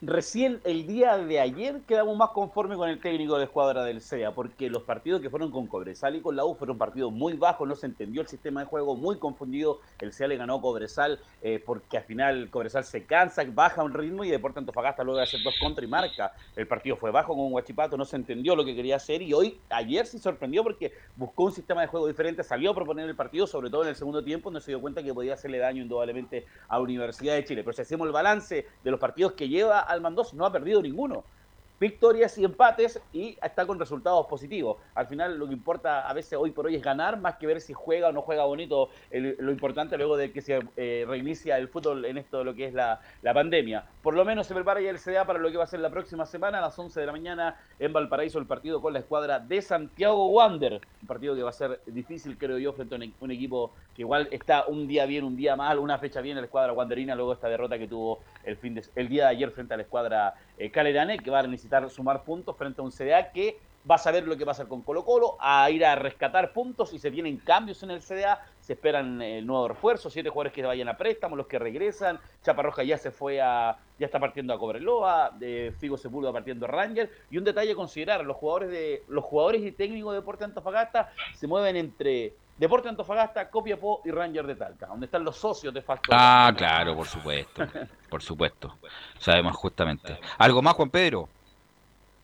Recién el día de ayer quedamos más conformes con el técnico de escuadra del CEA, porque los partidos que fueron con Cobresal y con la U fueron partidos muy bajos, no se entendió el sistema de juego, muy confundido. El CEA le ganó a Cobresal eh, porque al final Cobresal se cansa, baja un ritmo y Deporte Antofagasta luego de hacer dos contra y marca. El partido fue bajo con Guachipato, no se entendió lo que quería hacer y hoy, ayer sí sorprendió porque buscó un sistema de juego diferente, salió a proponer el partido, sobre todo en el segundo tiempo, donde se dio cuenta que podía hacerle daño indudablemente a Universidad de Chile. Pero si hacemos el balance de los partidos que lleva Almandos, no ha perdido ninguno. Victorias y empates y está con resultados positivos. Al final lo que importa a veces hoy por hoy es ganar más que ver si juega o no juega bonito. Lo importante luego de que se eh, reinicia el fútbol en esto de lo que es la, la pandemia. Por lo menos se prepara ya el CDA para lo que va a ser la próxima semana a las 11 de la mañana en Valparaíso el partido con la escuadra de Santiago Wander. Un partido que va a ser difícil creo yo frente a un, un equipo que igual está un día bien, un día mal, una fecha bien en la escuadra wanderina luego esta derrota que tuvo el, fin de, el día de ayer frente a la escuadra eh, Calerane que va a sumar puntos frente a un CDA que va a saber lo que pasa con Colo Colo, a ir a rescatar puntos y se vienen cambios en el CDA, se esperan eh, nuevos refuerzos, siete jugadores que vayan a préstamo, los que regresan, Chaparroja ya se fue a, ya está partiendo a Cobreloa, de Figo Sepúlveda partiendo a Ranger, y un detalle a considerar, los jugadores de, los jugadores y técnicos de Deporte Antofagasta se mueven entre Deporte Antofagasta, Copiapó y Ranger de Talca, donde están los socios de Factor. Ah, claro, por supuesto, por supuesto. Sabemos justamente. ¿Algo más, Juan Pedro?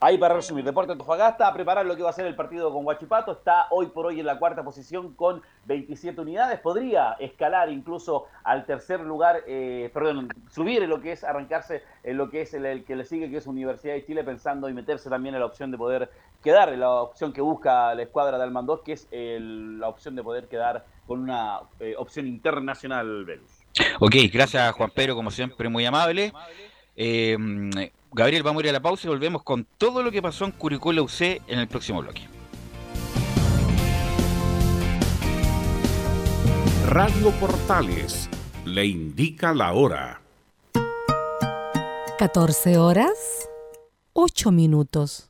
Ahí para resumir, Deporte Antofagasta a preparar lo que va a ser el partido con Huachipato. Está hoy por hoy en la cuarta posición con 27 unidades. Podría escalar incluso al tercer lugar, eh, perdón, subir en lo que es arrancarse en lo que es el, que le sigue, que es Universidad de Chile, pensando y meterse también en la opción de poder quedar, en la opción que busca la escuadra de Almandós, que es el- la opción de poder quedar con una eh, opción internacional, Velus. Ok, gracias Juan Pedro, como siempre, muy amable. Eh, Gabriel, vamos a ir a la pausa y volvemos con todo lo que pasó en Curicó la UC en el próximo bloque. Radio Portales le indica la hora. 14 horas, 8 minutos.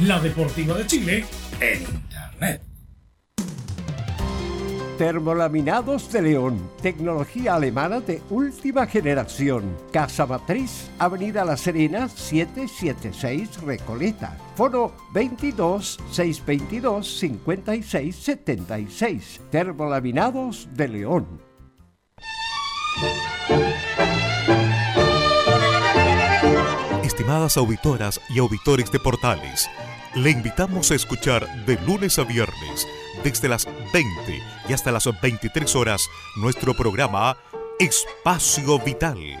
La Deportiva de Chile en Internet. Termolaminados de León, tecnología alemana de última generación. Casa Matriz, Avenida La Serena, 776 Recoleta. Foro 22 622 56 76. Termolaminados de León. Estimadas auditoras y auditores de Portales, le invitamos a escuchar de lunes a viernes, desde las 20 y hasta las 23 horas, nuestro programa Espacio Vital.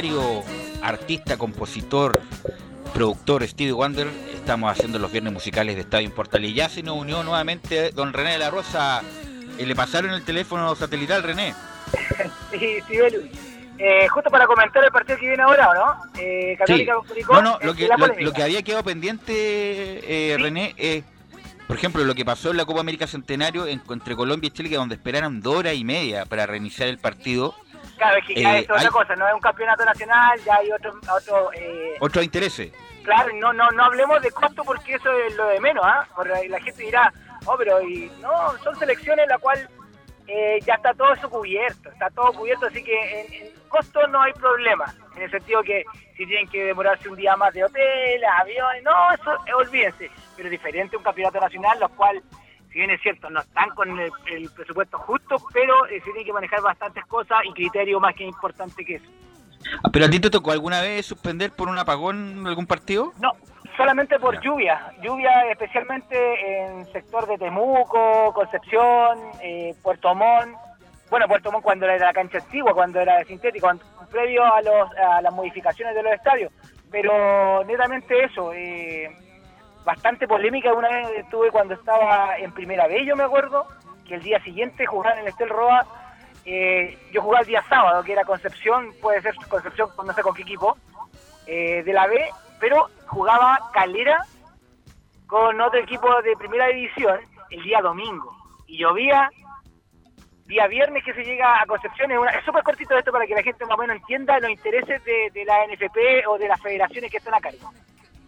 Extraordinario artista, compositor, productor Stevie Wonder, estamos haciendo los viernes musicales de Estadio Portal y ya se nos unió nuevamente don René de la Rosa. Le pasaron el teléfono satelital, René. [laughs] Sí, sí, Belu. Eh, justo para comentar el partido que viene ahora, ¿o no? Eh, Sí. Católica con Curicó, No, no, eh, lo que, lo, polémica. lo que había quedado pendiente, eh, René, es, por ejemplo, lo que pasó en la Copa América Centenario en- entre Colombia y Chile, que donde esperaron dos horas y media para reiniciar el partido. Claro, es que ya Eh, es otra hay- cosa, no es un campeonato nacional, ya hay otro, otro eh, Otros intereses. claro, no, no, no hablemos de costo porque eso es lo de menos, ¿ah? Porque la gente dirá, oh, pero y, no, son selecciones en la cual eh, ya está todo eso cubierto, está todo cubierto, así que en, en costo no hay problema, en el sentido que si tienen que demorarse un día más de hotel, aviones, no, eso eh, olvídense, pero es diferente un campeonato nacional, los cual, si bien es cierto, no están con el, el presupuesto justo, pero eh, se tienen que manejar bastantes cosas y criterios más que importante que eso. Ah, ¿Pero a ti te tocó alguna vez suspender por un apagón algún partido? No, solamente por lluvia, lluvia especialmente en sector de Temuco, Concepción, eh, Puerto Montt, bueno, Puerto Montt cuando era la cancha antigua, cuando era de sintético, previo a, los, a las modificaciones de los estadios, pero netamente eso, eh, bastante polémica una vez estuve cuando estaba en primera B, yo me acuerdo, que el día siguiente jugaban en el Estel Roa, eh, yo jugaba el día sábado, que era Concepción, puede ser Concepción, no sé con qué equipo, eh, de la B, pero jugaba Calera con otro equipo de primera división el día domingo. Y llovía día viernes que se llega a Concepción. Es, es súper cortito esto para que la gente más o menos entienda los intereses de, de la NFP o de las federaciones que están a cargo.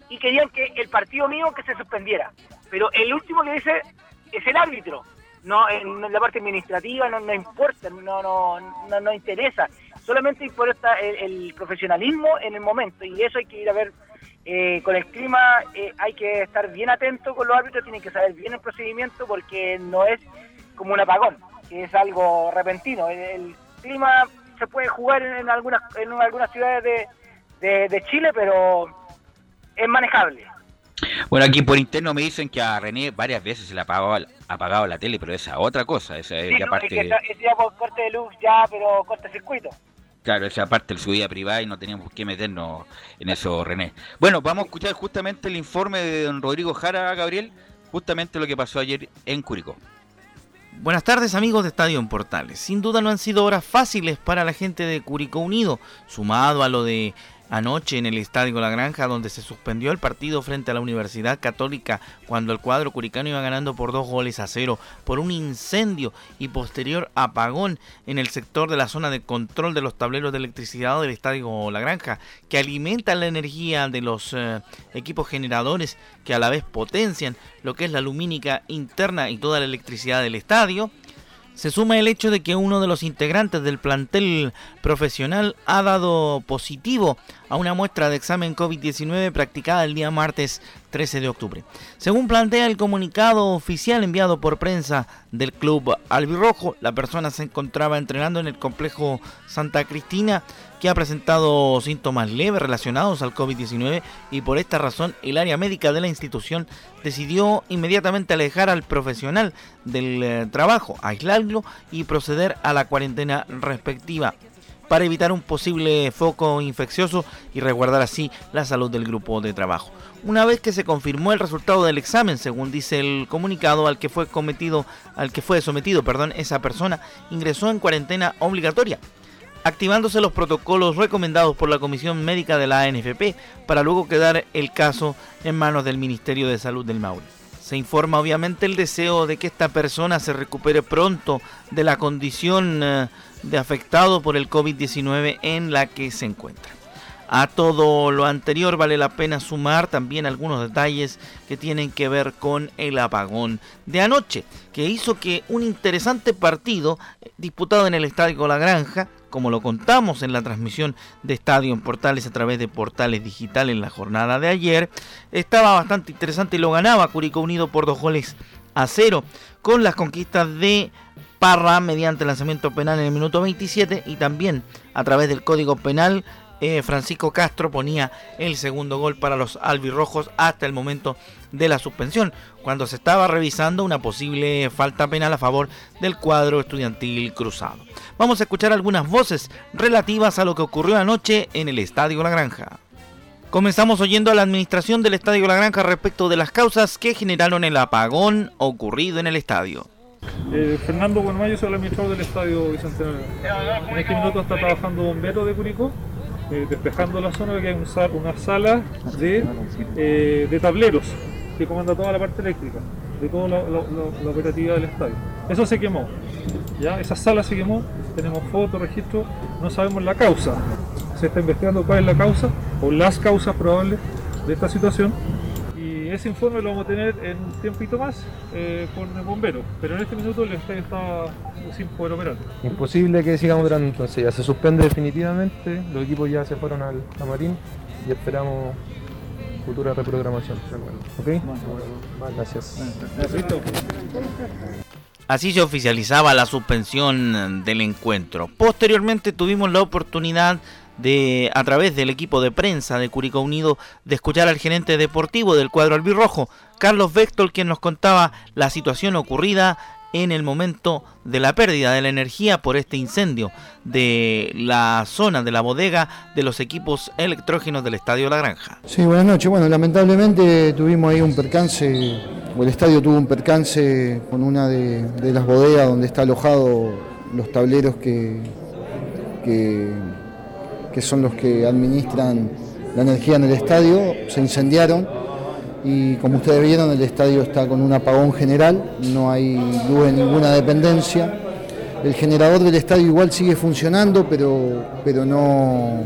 Y querían que el partido mío que se suspendiera. Pero el último que dice es el árbitro. No, en, la parte administrativa no, no importa, no, no, no, no interesa. Solamente importa el, profesionalismo en el momento. Y eso hay que ir a ver eh, con el clima eh, hay que estar bien atento con los árbitros, tienen que saber bien el procedimiento porque no es como un apagón, que es algo repentino. El, clima se puede jugar en, algunas en algunas ciudades de, de, de Chile, pero es manejable. Bueno, aquí por interno me dicen que a René varias veces se le ha apagado, ha apagado la tele, pero esa otra cosa, esa es Sí, ya no, parte, es que esa- es ya por corte de luz, ya, pero cortocircuito. claro, esa parte de su vida privada y no teníamos que meternos en eso, René. Bueno, vamos a escuchar justamente el informe de don Rodrigo Jara, Gabriel, justamente lo que pasó ayer en Curicó. Buenas tardes amigos de Estadio en Portales. Sin duda no han sido horas fáciles para la gente de Curicó Unido, sumado a lo de anoche en el Estadio La Granja donde se suspendió el partido frente a la Universidad Católica cuando el cuadro curicano iba ganando por dos goles a cero por un incendio y posterior apagón en el sector de la zona de control de los tableros de electricidad del Estadio La Granja que alimentan la energía de los eh, equipos generadores que a la vez potencian lo que es la lumínica interna y toda la electricidad del estadio. Se suma el hecho de que uno de los integrantes del plantel profesional ha dado positivo a una muestra de examen COVID-19 practicada el día martes 13 de octubre. Según plantea el comunicado oficial enviado por prensa del club albirrojo, la persona se encontraba entrenando en el complejo Santa Cristina que ha presentado síntomas leves relacionados al COVID-19 y por esta razón el área médica de la institución decidió inmediatamente alejar al profesional del eh, trabajo, aislarlo y proceder a la cuarentena respectiva para evitar un posible foco infeccioso y resguardar así la salud del grupo de trabajo. Una vez que se confirmó el resultado del examen, según dice el comunicado al que fue cometido, al que fue sometido, perdón, esa persona ingresó en cuarentena obligatoria activándose los protocolos recomendados por la Comisión Médica de la ANFP para luego quedar el caso en manos del Ministerio de Salud del Maule. Se informa obviamente el deseo de que esta persona se recupere pronto de la condición eh, de afectado por el COVID-19 en la que se encuentra. A todo lo anterior vale la pena sumar también algunos detalles que tienen que ver con el apagón de anoche, que hizo que un interesante partido eh, disputado en el Estadio La Granja, como lo contamos en la transmisión de Estadio en Portales a través de Portales Digital en la jornada de ayer, estaba bastante interesante y lo ganaba Curicó Unido por dos goles a cero, con las conquistas de Parra mediante lanzamiento penal en el minuto 27 y también a través del código penal eh, Francisco Castro ponía el segundo gol para los albirrojos hasta el momento de la suspensión, cuando se estaba revisando una posible falta penal a favor del cuadro estudiantil cruzado. Vamos a escuchar algunas voces relativas a lo que ocurrió anoche en el Estadio La Granja. Comenzamos oyendo a la administración del Estadio La Granja respecto de las causas que generaron el apagón ocurrido en el estadio. Eh, Fernando Buenmayo, soy el administrador del Estadio Bicentenario. En este minuto está trabajando bombero de Curicó, eh, despejando la zona que hay una sala de, eh, de tableros que comanda toda la parte eléctrica, de toda la- la operativa del estadio. Eso se quemó, ¿ya? esa sala se quemó, tenemos fotos, registros, no sabemos la causa. Se está investigando cuál es la causa o las causas probables de esta situación y ese informe lo vamos a tener en un tiempito más eh, con el bombero, pero en este minuto el estadio está sin poder operar. Imposible que sigamos durando entonces, ya se suspende definitivamente, los equipos ya se fueron al camarín y esperamos futura reprogramación. ¿Ok? Gracias. Así se oficializaba la suspensión del encuentro. Posteriormente tuvimos la oportunidad de a través del equipo de prensa de Curicó Unido de escuchar al gerente deportivo del cuadro albirrojo, Carlos Vectol, quien nos contaba la situación ocurrida en el momento de la pérdida de la energía por este incendio de la zona de la bodega de los equipos electrógenos del Estadio La Granja. Sí, buenas noches. Bueno, lamentablemente tuvimos ahí un percance, o el estadio tuvo un percance con una de, las bodegas donde está alojado los tableros que, que son los que administran la energía en el estadio, se incendiaron y como ustedes vieron el estadio está con un apagón general, no hay luz en ninguna dependencia. El generador del estadio igual sigue funcionando, pero, pero no,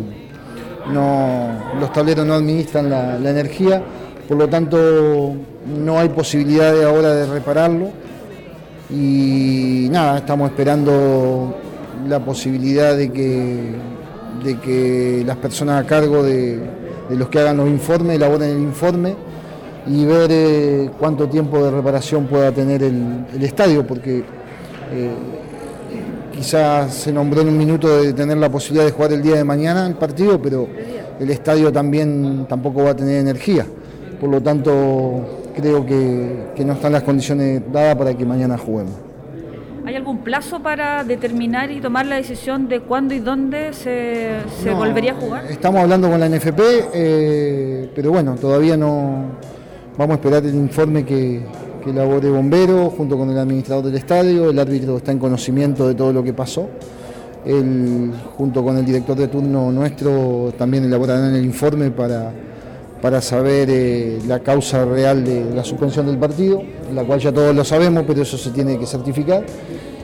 no, los tableros no administran la, energía, por lo tanto no hay posibilidad ahora de repararlo. Y nada, estamos esperando la posibilidad de que, de que las personas a cargo de, los que hagan los informes elaboren el informe y ver eh, cuánto tiempo de reparación pueda tener el, el estadio, porque eh, quizás se nombró en un minuto de tener la posibilidad de jugar el día de mañana el partido, pero el estadio también tampoco va a tener energía. Por lo tanto, creo que, que no están las condiciones dadas para que mañana juguemos. ¿Hay algún plazo para determinar y tomar la decisión de cuándo y dónde se, se No, volvería a jugar? Estamos hablando con la NFP, eh, pero bueno, todavía no. Vamos a esperar el informe que, que elabore Bombero junto con el administrador del estadio. El árbitro está en conocimiento de todo lo que pasó. Él, junto con el director de turno nuestro, también elaborarán el informe para, para saber eh, la causa real de la suspensión del partido, la cual ya todos lo sabemos, pero eso se tiene que certificar.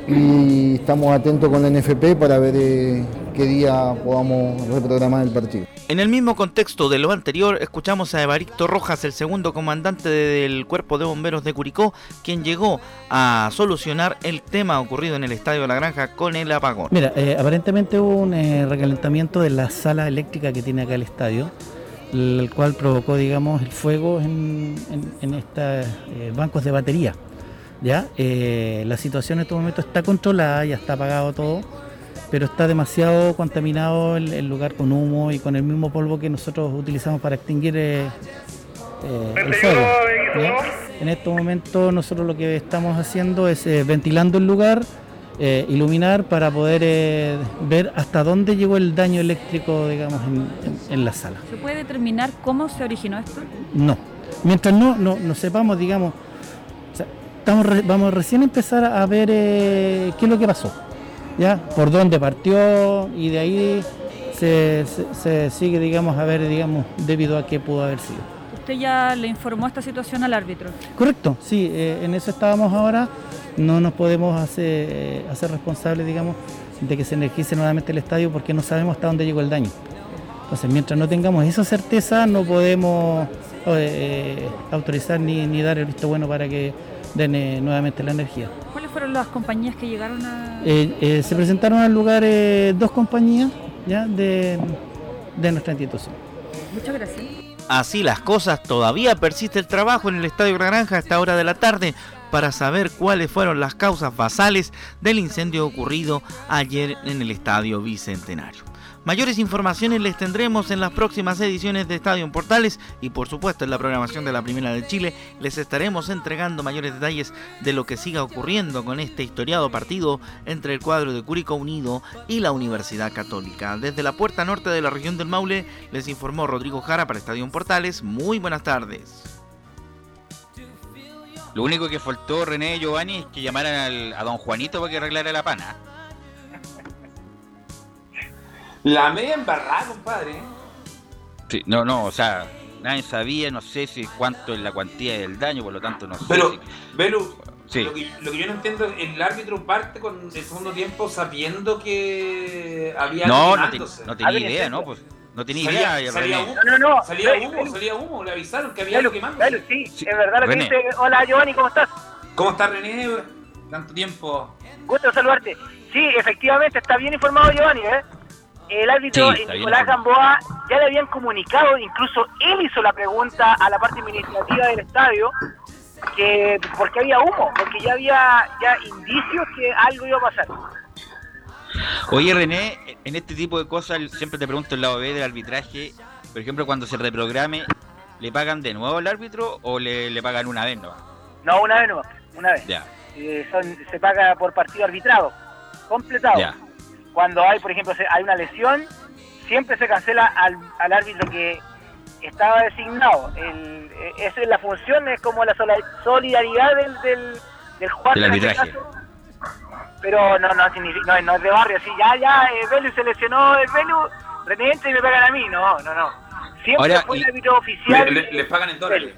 Y estamos atentos con la NFP para ver eh, qué día podamos reprogramar el partido. En el mismo contexto de lo anterior, escuchamos a Evaristo Rojas, el segundo comandante del Cuerpo de Bomberos de Curicó, quien llegó a solucionar el tema ocurrido en el Estadio de la Granja con el apagón. Mira, eh, aparentemente hubo un eh, recalentamiento de la sala eléctrica que tiene acá el estadio, el cual provocó, digamos, el fuego en, en, en estos eh, bancos de batería. ¿ya? Eh, la situación en este momento está controlada, ya está apagado todo, pero está demasiado contaminado el, lugar con humo y con el mismo polvo que nosotros utilizamos para extinguir eh, el fuego. En este momento nosotros lo que estamos haciendo es ventilando el lugar, eh, iluminar para poder eh, ver hasta dónde llegó el daño eléctrico, digamos, en, en- en la sala. ¿Se puede determinar cómo se originó esto? No. Mientras no, no, no sepamos, digamos, o sea, estamos re- vamos recién a empezar a ver eh, qué es lo que pasó, ¿ya? Por dónde partió y de ahí se, se- se sigue, digamos, a ver, digamos, debido a qué pudo haber sido. Usted ya le informó esta situación al árbitro. Correcto, sí, eh, en eso estábamos ahora. No nos podemos hacer, hacer responsables, digamos, de que se energice nuevamente el estadio porque no sabemos hasta dónde llegó el daño. Entonces, mientras no tengamos esa certeza, no podemos eh, autorizar ni, ni dar el visto bueno para que den eh, nuevamente la energía. ¿Cuáles fueron las compañías que llegaron a...? Eh, eh, se presentaron al lugar eh, dos compañías ¿ya? De, de nuestra institución. Muchas gracias. Así las cosas, todavía persiste el trabajo en el Estadio La Granja a esta hora de la tarde para saber cuáles fueron las causas basales del incendio ocurrido ayer en el Estadio Bicentenario. Mayores informaciones les tendremos en las próximas ediciones de Estadio en Portales y por supuesto en la programación de la Primera de Chile les estaremos entregando mayores detalles de lo que siga ocurriendo con este historiado partido entre el cuadro de Curicó Unido y la Universidad Católica. Desde la puerta norte de la región del Maule les informó Rodrigo Jara para Estadio en Portales. Muy buenas tardes. Lo único que faltó René Giovanni es que llamaran al- a don Juanito para que arreglara la pana. La media embarrada, compadre. ¿eh? Sí, no, no, o sea, nadie sabía, no sé si cuánto es la cuantía del daño, por lo tanto no sé. Pero, si- Belu, Sí. lo, que, lo que yo no entiendo, el árbitro parte con el segundo tiempo sabiendo que había No, no, te- no tenía idea, ¿no? Pues no tenía Salía- idea. salía René. humo, No, no, no. salía humo, salía humo, le avisaron que había algo quemando. Belu, sí, es verdad lo que dice. Hola Giovanni, ¿cómo estás? ¿Cómo está René? Tanto tiempo. Gusto saludarte. Sí, efectivamente, está bien informado Giovanni, ¿eh? El árbitro Sí, Nicolás. Gamboa ya le habían comunicado, incluso él hizo la pregunta a la parte administrativa del estadio, que porque había humo, porque ya había ya indicios que algo iba a pasar. Oye, René, en este tipo de cosas siempre te pregunto el lado B del arbitraje. Por ejemplo, cuando se reprograme, ¿le pagan de nuevo al árbitro o le, le pagan una vez no? No, una vez no, una vez. Ya. Eh, son, se paga por partido arbitrado, completado. Ya. Cuando hay, por ejemplo, hay una lesión, siempre se cancela al, al árbitro que estaba designado. El, eh, esa es la función, es como la solidaridad del, del, del jugador. Del en este arbitraje. caso. Pero no, no, no, no es de barrio, así, ya, ya, eh, Velu se lesionó, el Velu, René entra y me pegan a mí, no, no, no. Siempre Ahora, fue el árbitro oficial. Le- le- les pagan en dólares.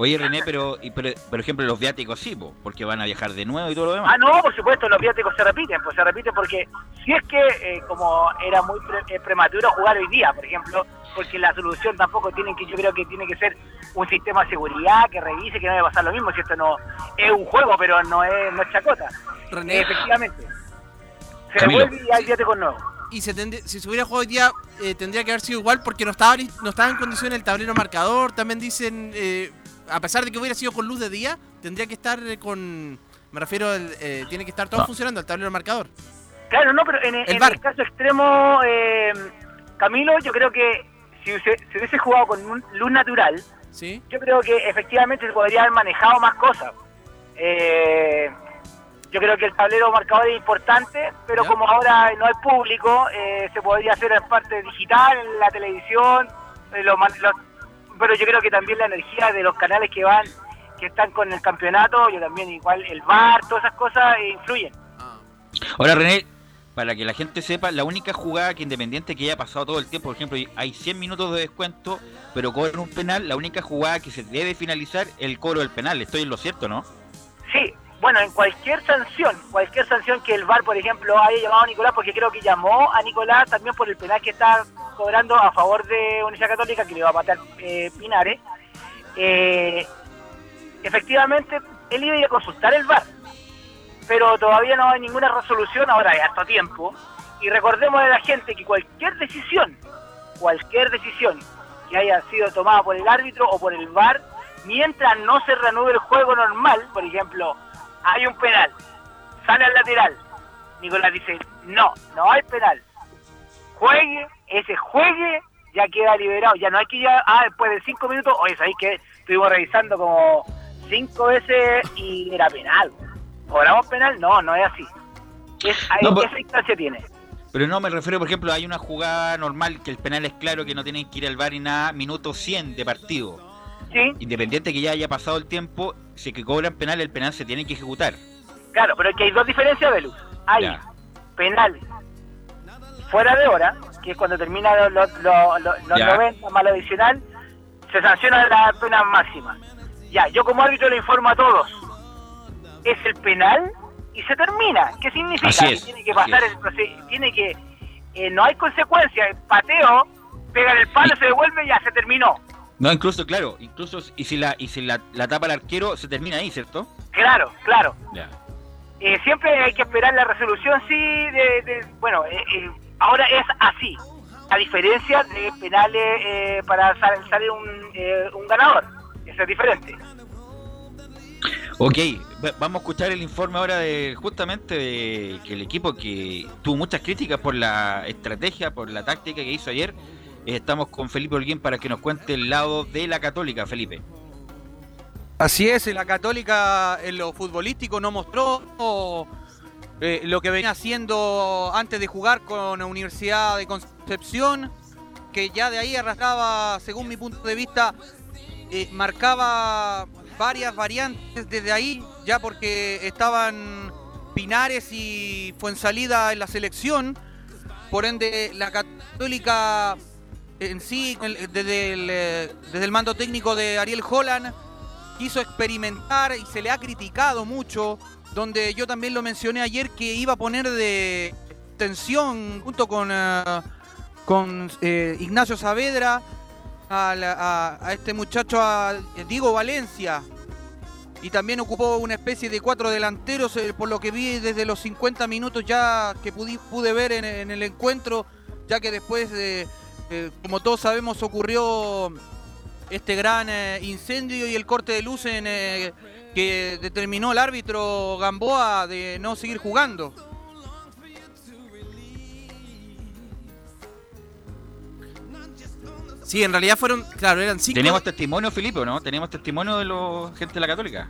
Oye, René, pero, y, pero, por ejemplo, los viáticos sí, po, porque van a viajar de nuevo y todo lo demás. Ah, no, por supuesto, los viáticos se repiten, pues se repiten porque si es que, eh, como era muy pre- eh, prematuro jugar hoy día, por ejemplo, porque la solución tampoco tiene que, yo creo que tiene que ser un sistema de seguridad que revise que no debe pasar lo mismo, si esto no es un juego, pero no es, no es chacota. René. Eh, efectivamente. Se Camilo. devuelve y hay viáticos nuevos. Y se tendría- si se hubiera jugado hoy día, eh, tendría que haber sido igual porque no estaba, no estaba en condiciones el tablero marcador. También dicen, eh, a pesar de que hubiera sido con luz de día, tendría que estar eh, con. Me refiero, al, eh, tiene que estar todo Ah. funcionando el tablero marcador. Claro, no, pero en, El en el caso extremo, eh, Camilo, yo creo que si hubiese, si hubiese jugado con un- luz natural, ¿Sí? yo creo que efectivamente se podría haber manejado más cosas. Eh, yo creo que el tablero marcador es importante, pero como ahora no hay público, eh, se podría hacer en parte digital, en la televisión, eh, lo man- lo- pero yo creo que también la energía de los canales que van, que están con el campeonato, yo también igual el VAR, todas esas cosas eh, influyen. Ahora, René, para que la gente sepa, la única jugada que Independiente que haya pasado todo el tiempo, por ejemplo, hay 100 minutos de descuento, pero cobran un penal, la única jugada que se debe finalizar es el cobro del penal. Estoy en lo cierto, ¿no? Sí, bueno, en cualquier sanción, cualquier sanción que el VAR, por ejemplo, haya llamado a Nicolás, porque creo que llamó a Nicolás también por el penal que está cobrando a favor de Universidad Católica, que le va a patear eh, Pinares, eh, efectivamente él iba a ir a consultar el VAR, pero todavía no hay ninguna resolución, ahora hay harto tiempo, y recordemos a la gente que cualquier decisión, cualquier decisión que haya sido tomada por el árbitro o por el VAR, mientras no se reanude el juego normal, por ejemplo, hay un penal, sale al lateral, Nicolás dice, no, no hay penal, juegue, ese juegue, ya queda liberado, ya no hay que ya, ah, después de cinco minutos, oye, sabéis que estuvimos revisando como cinco veces y era penal, ¿cobramos penal? No, no es así, es, No, pero- esa instancia tiene. Pero no me refiero, por ejemplo, hay una jugada normal que el penal es claro que no tienen que ir al bar y nada, minuto 100 de partido. Sí. Independiente que ya haya pasado el tiempo, si que cobran penal, el penal se tiene que ejecutar. Claro, pero es que hay dos diferencias de luz. Hay Ya. penal fuera de hora, que es cuando termina los, los- los Ya. 90 más lo adicional, se sanciona la pena máxima. Ya, yo como árbitro le informo a todos. Es el penal y se termina. ¿Qué significa? Así que tiene que pasar el proceso, tiene que, eh, no hay consecuencias, pateo, pega el palo, se devuelve y ya se terminó. No, incluso, claro, incluso y si la y si la, la tapa el arquero, se termina ahí, ¿cierto? Claro, claro. Ya. Eh, siempre hay que esperar la resolución, sí, de, de- bueno, eh, eh, ahora es así, a diferencia de penales eh, para sal- salir un, eh, un ganador, eso es diferente. Ok, va- vamos a escuchar el informe ahora de justamente de que el equipo que tuvo muchas críticas por la estrategia, por la táctica que hizo ayer. Eh, Estamos con Felipe Holguín para que nos cuente el lado de la Católica, Felipe. Así es, la Católica en lo futbolístico no mostró eh, lo que venía haciendo antes de jugar con la Universidad de Concepción, que ya de ahí arrastraba, según mi punto de vista, eh, marcaba varias variantes desde ahí, ya porque estaban Pinares y Fuensalida en la selección, por ende la Católica en sí, desde el, eh, desde el mando técnico de Ariel Holland, quiso experimentar y se le ha criticado mucho, donde yo también lo mencioné ayer que iba a poner de tensión junto con, eh, con eh, Ignacio Saavedra a, este muchacho, a Diego Valencia, y también ocupó una especie de cuatro delanteros, por lo que vi desde los 50 minutos ya que pude ver en, el encuentro, ya que después, de, eh, como todos sabemos, ocurrió este gran eh, incendio y el corte de luz en, eh, que determinó el árbitro Gamboa de no seguir jugando. Sí, en realidad fueron, claro, eran cinco. Tenemos testimonio, Filipe, ¿no? Tenemos testimonio de los gente de la Católica.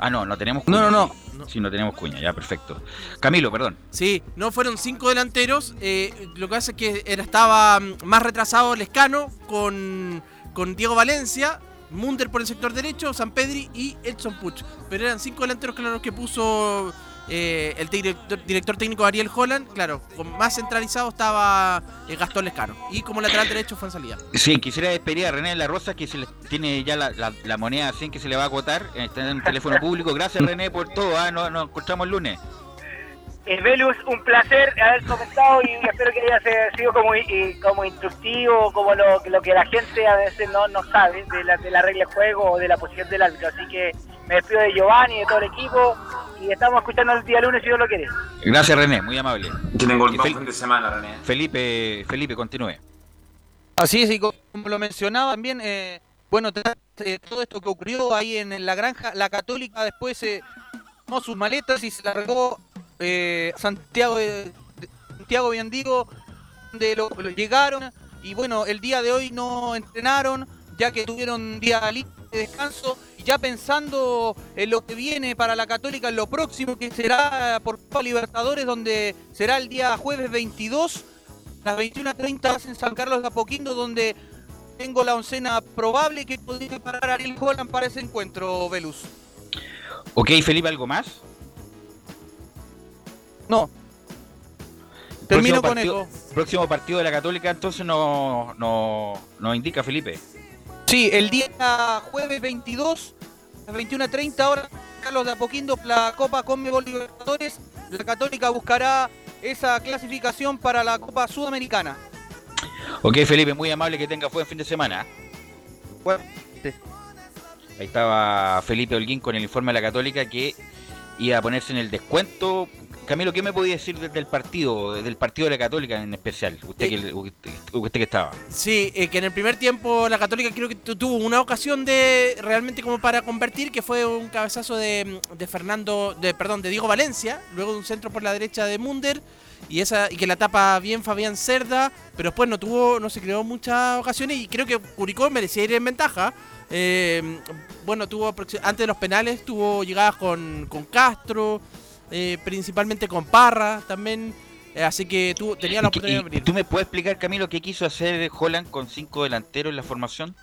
Ah, no, no tenemos cuña. No, no, no. Sí, no tenemos cuña, ya, perfecto. Camilo, perdón. Sí, no fueron cinco delanteros. eh, lo que pasa es que era, estaba mm, más retrasado Lescano con, con Diego Valencia, Munder por el sector derecho, San Pedri y Edson Puch. Pero eran cinco delanteros, claro, los que puso eh, el director, director técnico Ariel Holland. Claro, con más centralizado estaba eh, Gastón Lescano. Y como lateral derecho fue en salida. Sí, quisiera despedir a René de la Rosa, que se le tiene ya la, la- la moneda 100 que se le va a agotar. Está en el teléfono público. Gracias, René, por todo. Ah, nos, nos encontramos el lunes. Eh, Velus, un placer haber comentado y espero que haya sido como, y- como instructivo, como lo, lo que la gente a veces no, no sabe de la, de la regla de juego o de la posición del árbitro. Así que me despido de Giovanni, de todo el equipo y estamos escuchando el día lunes si Dios lo quiere. Gracias, René, muy amable. Que tengo buen fin de semana, René. Felipe, Felipe, continúe. Así es, y co- como lo mencionaba también, eh, bueno, tras, eh, todo esto que ocurrió ahí en, en la granja, la católica después eh, tomó sus maletas y se largó eh, Santiago de- Santiago Biendigo, donde lo, lo llegaron y bueno, el día de hoy no entrenaron, ya que tuvieron día libre de descanso y ya pensando en lo que viene para la Católica, en lo próximo que será por Copa Libertadores, donde será el día jueves 22 las 21.30 en San Carlos de Apoquindo, donde tengo la oncena probable que podría parar Ariel Holland para ese encuentro, Velus. Ok, Felipe, ¿algo más? No. Termino con partido- eso. Próximo partido de la Católica, entonces nos no, nos indica Felipe. Sí, el día jueves 22, a las 21.30 horas, Carlos de Apoquindo, la Copa Conmebol Libertadores. La Católica buscará esa clasificación para la Copa Sudamericana. Ok, Felipe, muy amable que tenga buen fin de semana. Ahí estaba Felipe Holguín con el informe de la Católica que iba a ponerse en el descuento. Camilo, ¿qué me podía decir del partido, del partido de la Católica en especial? Usted, que, usted, usted que estaba. Sí, eh, que en el primer tiempo la Católica creo que tu- tuvo una ocasión de realmente como para convertir, que fue un cabezazo de, de Fernando, de perdón, de Diego Valencia, luego de un centro por la derecha de Munder y esa y que la tapa bien Fabián Cerda, pero después no tuvo, no se creó muchas ocasiones y creo que Curicó merecía ir en ventaja. Eh, bueno, tuvo antes de los penales tuvo llegadas con, con Castro, eh, principalmente con Parra también. eh, así que tú tenía la ¿Y qué- oportunidad de abrir. ¿Tú me puedes explicar, Camilo, qué quiso hacer Holland con cinco delanteros en la formación?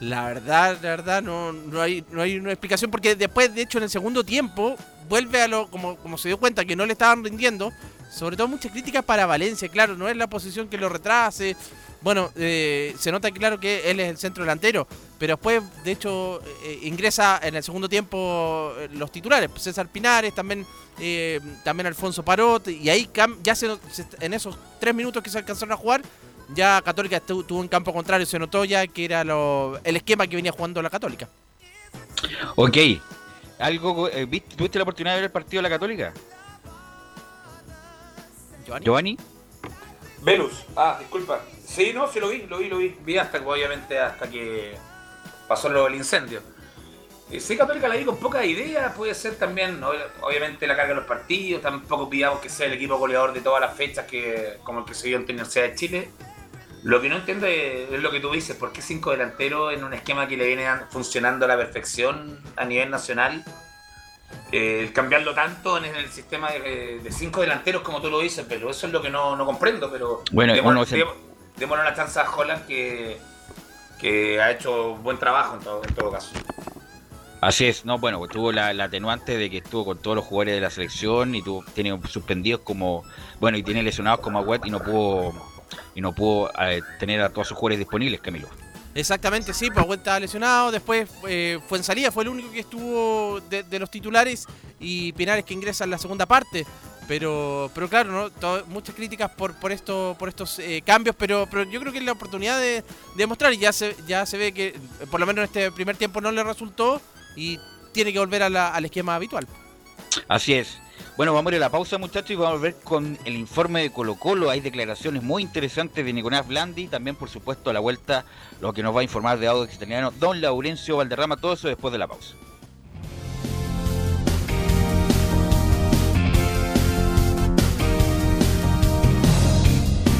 La verdad, la verdad, no, no, hay, no hay una explicación porque después, de hecho, en el segundo tiempo, vuelve a lo, como, como se dio cuenta que no le estaban rindiendo, sobre todo muchas críticas para Valencia, claro, no es la posición que lo retrase, bueno, eh, se nota claro que él es el centro delantero, pero después, de hecho, eh, ingresa en el segundo tiempo eh, los titulares, César Pinares, también, eh, también Alfonso Parot, y ahí ya se, se- en esos tres minutos que se alcanzaron a jugar, ya Católica tuvo en campo contrario, se notó ya que era lo- el esquema que venía jugando la Católica. Ok. ¿Algo, eh, viste- ¿Tuviste la oportunidad de ver el partido de la Católica? Giovanni. Velus, ah, disculpa. Sí, no, sí lo vi, lo vi, lo vi. Vi hasta obviamente, hasta que pasó lo del incendio. Eh, Sí, Católica la vi con poca idea, puede ser también, ob- obviamente, la carga de los partidos, tampoco pidamos que sea el equipo goleador de todas las fechas, que como el que se vio en la Universidad de Chile. Lo que no entiendo es, es lo que tú dices, ¿por qué cinco delanteros en un esquema que le viene funcionando a la perfección a nivel nacional? Eh, cambiarlo tanto en el sistema de, de cinco delanteros como tú lo dices, pero eso es lo que no, no comprendo, pero Bueno, se- démosle una chance a Holland que, que ha hecho buen trabajo en todo, en todo caso. Así es, no, bueno, pues tuvo la, la atenuante de que estuvo con todos los jugadores de la selección y tuvo, tiene suspendidos como, bueno, y tiene lesionados como Agüet y no pudo, y no pudo eh, tener a todos sus jugadores disponibles, Camilo. Exactamente, sí, pues Agüed estaba lesionado, después eh, fue en salida, fue el único que estuvo de, de los titulares y Pinares que ingresa en la segunda parte. Pero, pero claro, ¿no? Muchas críticas por, por, esto, por estos eh, cambios, pero, pero yo creo que es la oportunidad de, de demostrar y ya se, ya se ve que eh, por lo menos en este primer tiempo no le resultó y tiene que volver a la- al esquema habitual. Así es. Bueno, vamos a ir a la pausa, muchachos, y vamos a ver con el informe de Colo Colo. Hay declaraciones muy interesantes de Nicolás Blandi. También, por supuesto, a la vuelta, lo que nos va a informar de Audax Italiano, Don Laurencio Valderrama. Todo eso después de la pausa.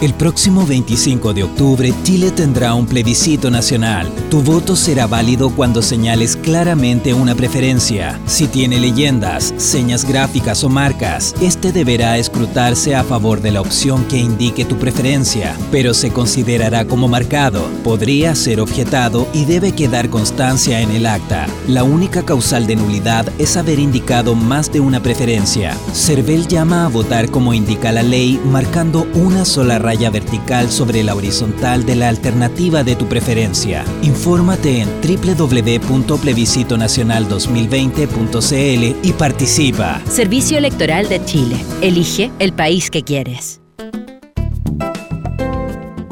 El próximo 25 de octubre, Chile tendrá un plebiscito nacional. Tu voto será válido cuando señales claramente una preferencia. Si tiene leyendas, señas gráficas o marcas, este deberá escrutarse a favor de la opción que indique tu preferencia, pero se considerará como marcado, podría ser objetado y debe quedar constancia en el acta. La única causal de nulidad es haber indicado más de una preferencia. Cervel llama a votar como indica la ley, marcando una sola raya vertical sobre la horizontal de la alternativa de tu preferencia. Infórmate en www.plebiscitonacional2020.cl y participa. Servicio Electoral de Chile. Elige el país que quieres.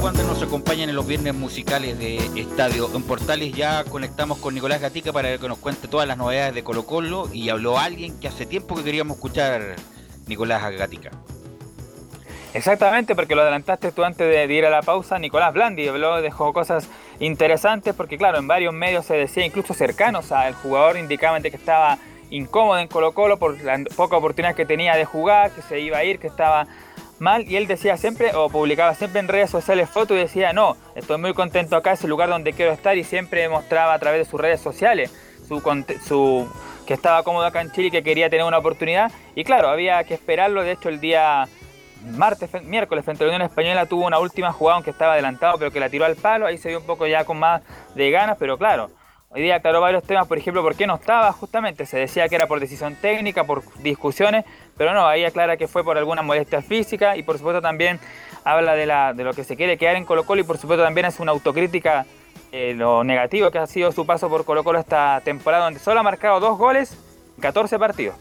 Wonder nos acompaña en los viernes musicales de Estadio en Portales. Ya conectamos con Nicolás Gatica para que nos cuente todas las novedades de Colo Colo y habló alguien que hace tiempo que queríamos escuchar, Nicolás Gatica. Exactamente, porque lo adelantaste tú antes de ir a la pausa. Nicolás Blandi habló, dejó cosas interesantes, porque claro, en varios medios se decía, incluso cercanos al jugador, indicaban de que estaba incómodo en Colo Colo por la poca oportunidad que tenía de jugar, que se iba a ir, que estaba mal y él decía siempre o publicaba siempre en redes sociales fotos y decía no, estoy muy contento acá, es el lugar donde quiero estar y siempre mostraba a través de sus redes sociales su, su que estaba cómodo acá en Chile y que quería tener una oportunidad. Y claro, había que esperarlo, de hecho el día martes, miércoles frente a la Unión Española tuvo una última jugada aunque estaba adelantado pero que la tiró al palo, ahí se vio un poco ya con más de ganas, pero claro, Hoy día aclaró varios temas, por ejemplo, por qué no estaba justamente. Se decía que era por decisión técnica, por discusiones, Pero no, ahí aclara que fue por alguna molestia física y por supuesto también habla de, la, de lo que se quiere quedar en Colo Colo y por supuesto también es una autocrítica eh, lo negativo que ha sido su paso por Colo Colo esta temporada donde solo ha marcado dos goles en 14 partidos.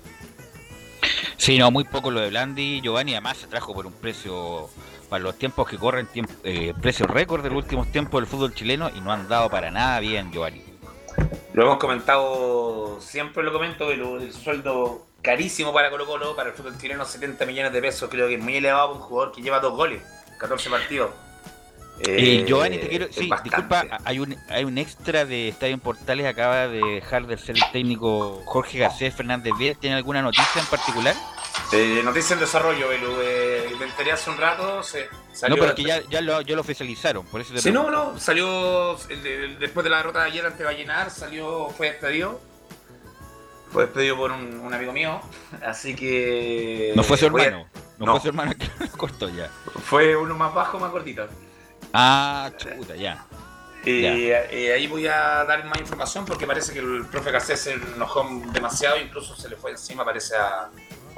Sí, no, muy poco lo de Blandi. Giovanni además se trajo por un precio, para los tiempos que corren, eh, precio récord de los últimos tiempos del fútbol chileno y no han dado para nada bien, Giovanni. Lo hemos comentado, siempre lo comento, el, el sueldo carísimo para Colo Colo, para el fútbol chileno, 70 millones de pesos, creo que es muy elevado para un jugador que lleva dos goles, 14 partidos. Eh, Giovanni, te quiero. Sí, disculpa, hay un, hay un extra de Estadio en Portales. Acaba de dejar de ser el técnico Jorge Garcés Fernández. ¿Tiene alguna noticia en particular? Eh, noticia en desarrollo, Belu. Eh, me enteré hace un rato, se salió... no, porque ya, ya, lo, ya lo oficializaron. Por eso te Sí, no, no, salió después de la derrota de ayer ante Vallenar, salió, fue despedido. Fue despedido por un, un amigo mío, [laughs] así que... No fue su voy a- hermano. No, fue su hermano que lo cortó ya. Fue uno más bajo, más cortito. Ah, chuta, ya. Y Ya. eh, ahí voy a dar más información porque parece que el profe Garcés se enojó demasiado, incluso se le fue encima, parece a,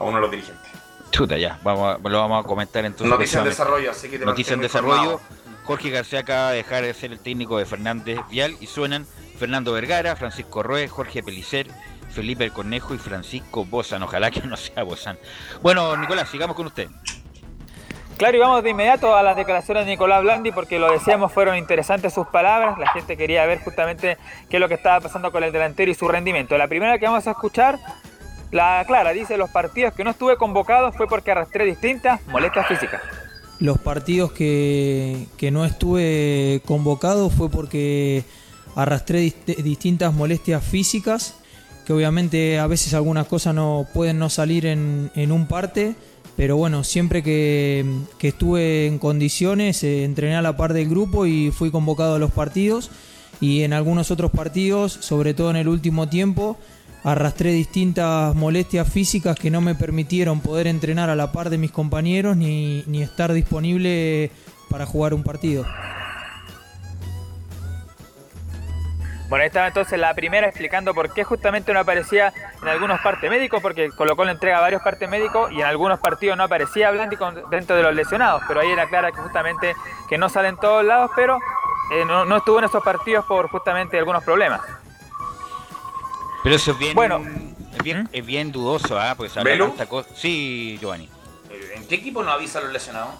a uno de los dirigentes. Chuta, ya. Vamos a- lo vamos a comentar entonces. Noticia en desarrollo, así que te en desarrollo. Jorge García acaba de dejar de ser el técnico de Fernández Vial y suenan Fernando Vergara, Francisco Roe, Jorge Pelicer, Felipe el Cornejo y Francisco Bozan. Ojalá que no sea Bozan. Bueno, Nicolás, sigamos con usted. Claro, y vamos de inmediato a las declaraciones de Nicolás Blandi porque lo decíamos, fueron interesantes sus palabras. La gente quería ver justamente qué es lo que estaba pasando con el delantero y su rendimiento. La primera que vamos a escuchar, la Clara, dice, los partidos que no estuve convocado fue porque arrastré distintas molestias físicas. Los partidos que, que no estuve convocado fue porque arrastré dist- distintas molestias físicas, que obviamente a veces algunas cosas no pueden no salir en, en un parte, pero bueno, siempre que, que estuve en condiciones eh, entrené a la par del grupo y fui convocado a los partidos y en algunos otros partidos, sobre todo en el último tiempo, arrastré distintas molestias físicas que no me permitieron poder entrenar a la par de mis compañeros ni, ni estar disponible para jugar un partido. Bueno, ahí estaba entonces la primera explicando por qué justamente no aparecía en algunos partes médicos, porque Colo Colo entrega varios partes médicos y en algunos partidos no aparecía Blandi dentro de los lesionados, pero ahí era clara que justamente que no sale en todos lados, pero eh, no, no estuvo en esos partidos por justamente algunos problemas. Pero eso es bien. Bueno. Es bien, es bien dudoso, ¿ah? Porque se tanta cosa. Sí, Giovanni. Eh, ¿En qué equipo no avisan los lesionados?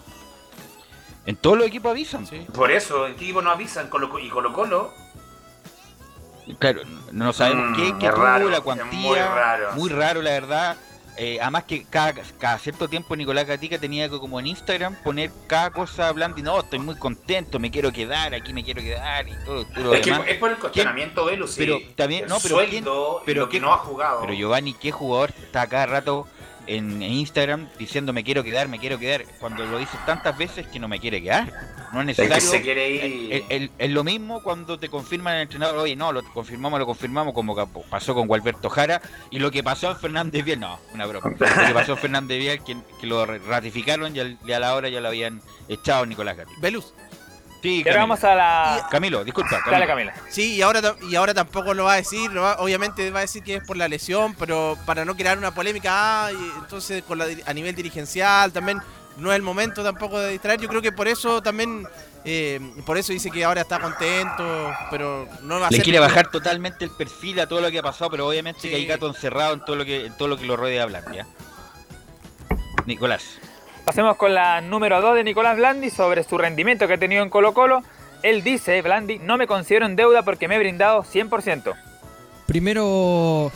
En todos los equipos avisan. Por eso, ¿en qué equipo no avisan? Colo- y Colo Colo Claro, no sabemos Mm, qué, qué es tuvo, raro, la cuantía. muy raro. Muy raro, la verdad. Eh, además que cada, cada cierto tiempo Nicolás Gatica tenía que como en Instagram poner cada cosa hablando y no, estoy muy contento, me quiero quedar, aquí me quiero quedar y todo, Es que es por el cuestionamiento, Velu, sí. Pero también, El no, pero sueldo ¿quién- y pero lo que no ha jugado. Pero Giovanni, ¿qué jugador está cada rato en, en Instagram diciendo me quiero quedar, me quiero quedar? Cuando lo dice tantas veces que no me quiere quedar. No es Es que necesario. se quiere ir. Es, es- es lo mismo cuando te confirman el entrenador, oye, no, lo confirmamos, lo confirmamos, como que pasó con Gualberto Jara, y lo que pasó en Fernández Vial, no, una broma. [laughs] Lo que pasó en Fernández Vial, que, que lo ratificaron y, a la hora ya lo habían echado Nicolás Gatti. Velus. Sí, Camilo. vamos a la... Camilo, disculpa. Dale, Camila. Sí, y ahora, y ahora tampoco lo va a decir, lo va- obviamente va a decir que es por la lesión, pero para no crear una polémica, ah, y entonces con la a nivel dirigencial también no es el momento tampoco de distraer. Yo creo que por eso también, eh, por eso dice que ahora está contento, pero no va a Le ser... quiere bajar totalmente el perfil a todo lo que ha pasado, pero obviamente Sí. que hay gato encerrado en todo lo que, en todo lo que lo rodea a Blandia. Nicolás. Pasemos con la número 2 de Nicolás Blandi sobre su rendimiento que ha tenido en Colo Colo. Él dice, Blandi, no me considero en deuda porque me he brindado 100%. Primero,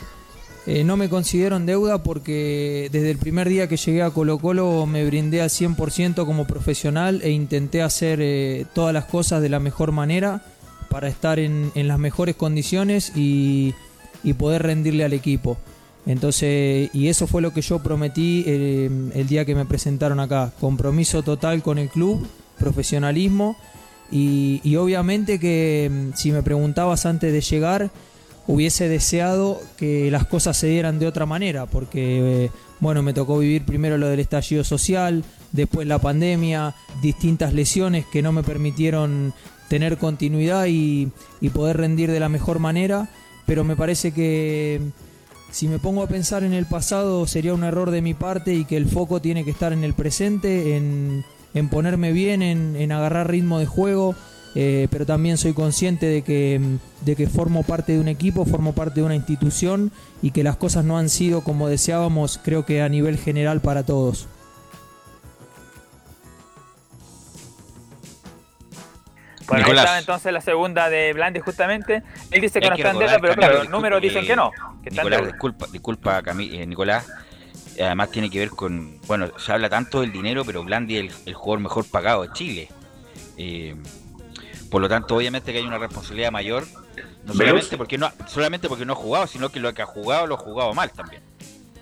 eh, no me considero en deuda porque desde el primer día que llegué a Colo Colo me brindé al 100% como profesional e intenté hacer eh, todas las cosas de la mejor manera para estar en, las mejores condiciones y poder rendirle al equipo. Entonces, y eso fue lo que yo prometí eh, el día que me presentaron acá. Compromiso total con el club, profesionalismo y, obviamente que mm, si me preguntabas antes de llegar, hubiese deseado que las cosas se dieran de otra manera, porque eh, bueno, me tocó vivir primero lo del estallido social, después la pandemia, distintas lesiones que no me permitieron tener continuidad y, y poder rendir de la mejor manera, pero me parece que, si me pongo a pensar en el pasado sería un error de mi parte y que el foco tiene que estar en el presente, en, en ponerme bien, en, en agarrar ritmo de juego. eh, pero también soy consciente de que, de que formo parte de un equipo, formo parte de una institución y que las cosas no han sido como deseábamos, creo que a nivel general para todos. Bueno, ahí estaba entonces la segunda de Blandi justamente. Él dice que Hay no que está en deuda, pero claro, los números dicen eh, que no. Que Nicolás, disculpa, disculpa Cami- eh, Nicolás. Además tiene que ver con, bueno, se habla tanto del dinero, pero Blandi es el, el jugador mejor pagado de Chile. Eh, por lo tanto, obviamente que hay una responsabilidad mayor, no solamente porque no, solamente porque no ha jugado, sino que lo que ha jugado lo ha jugado mal también.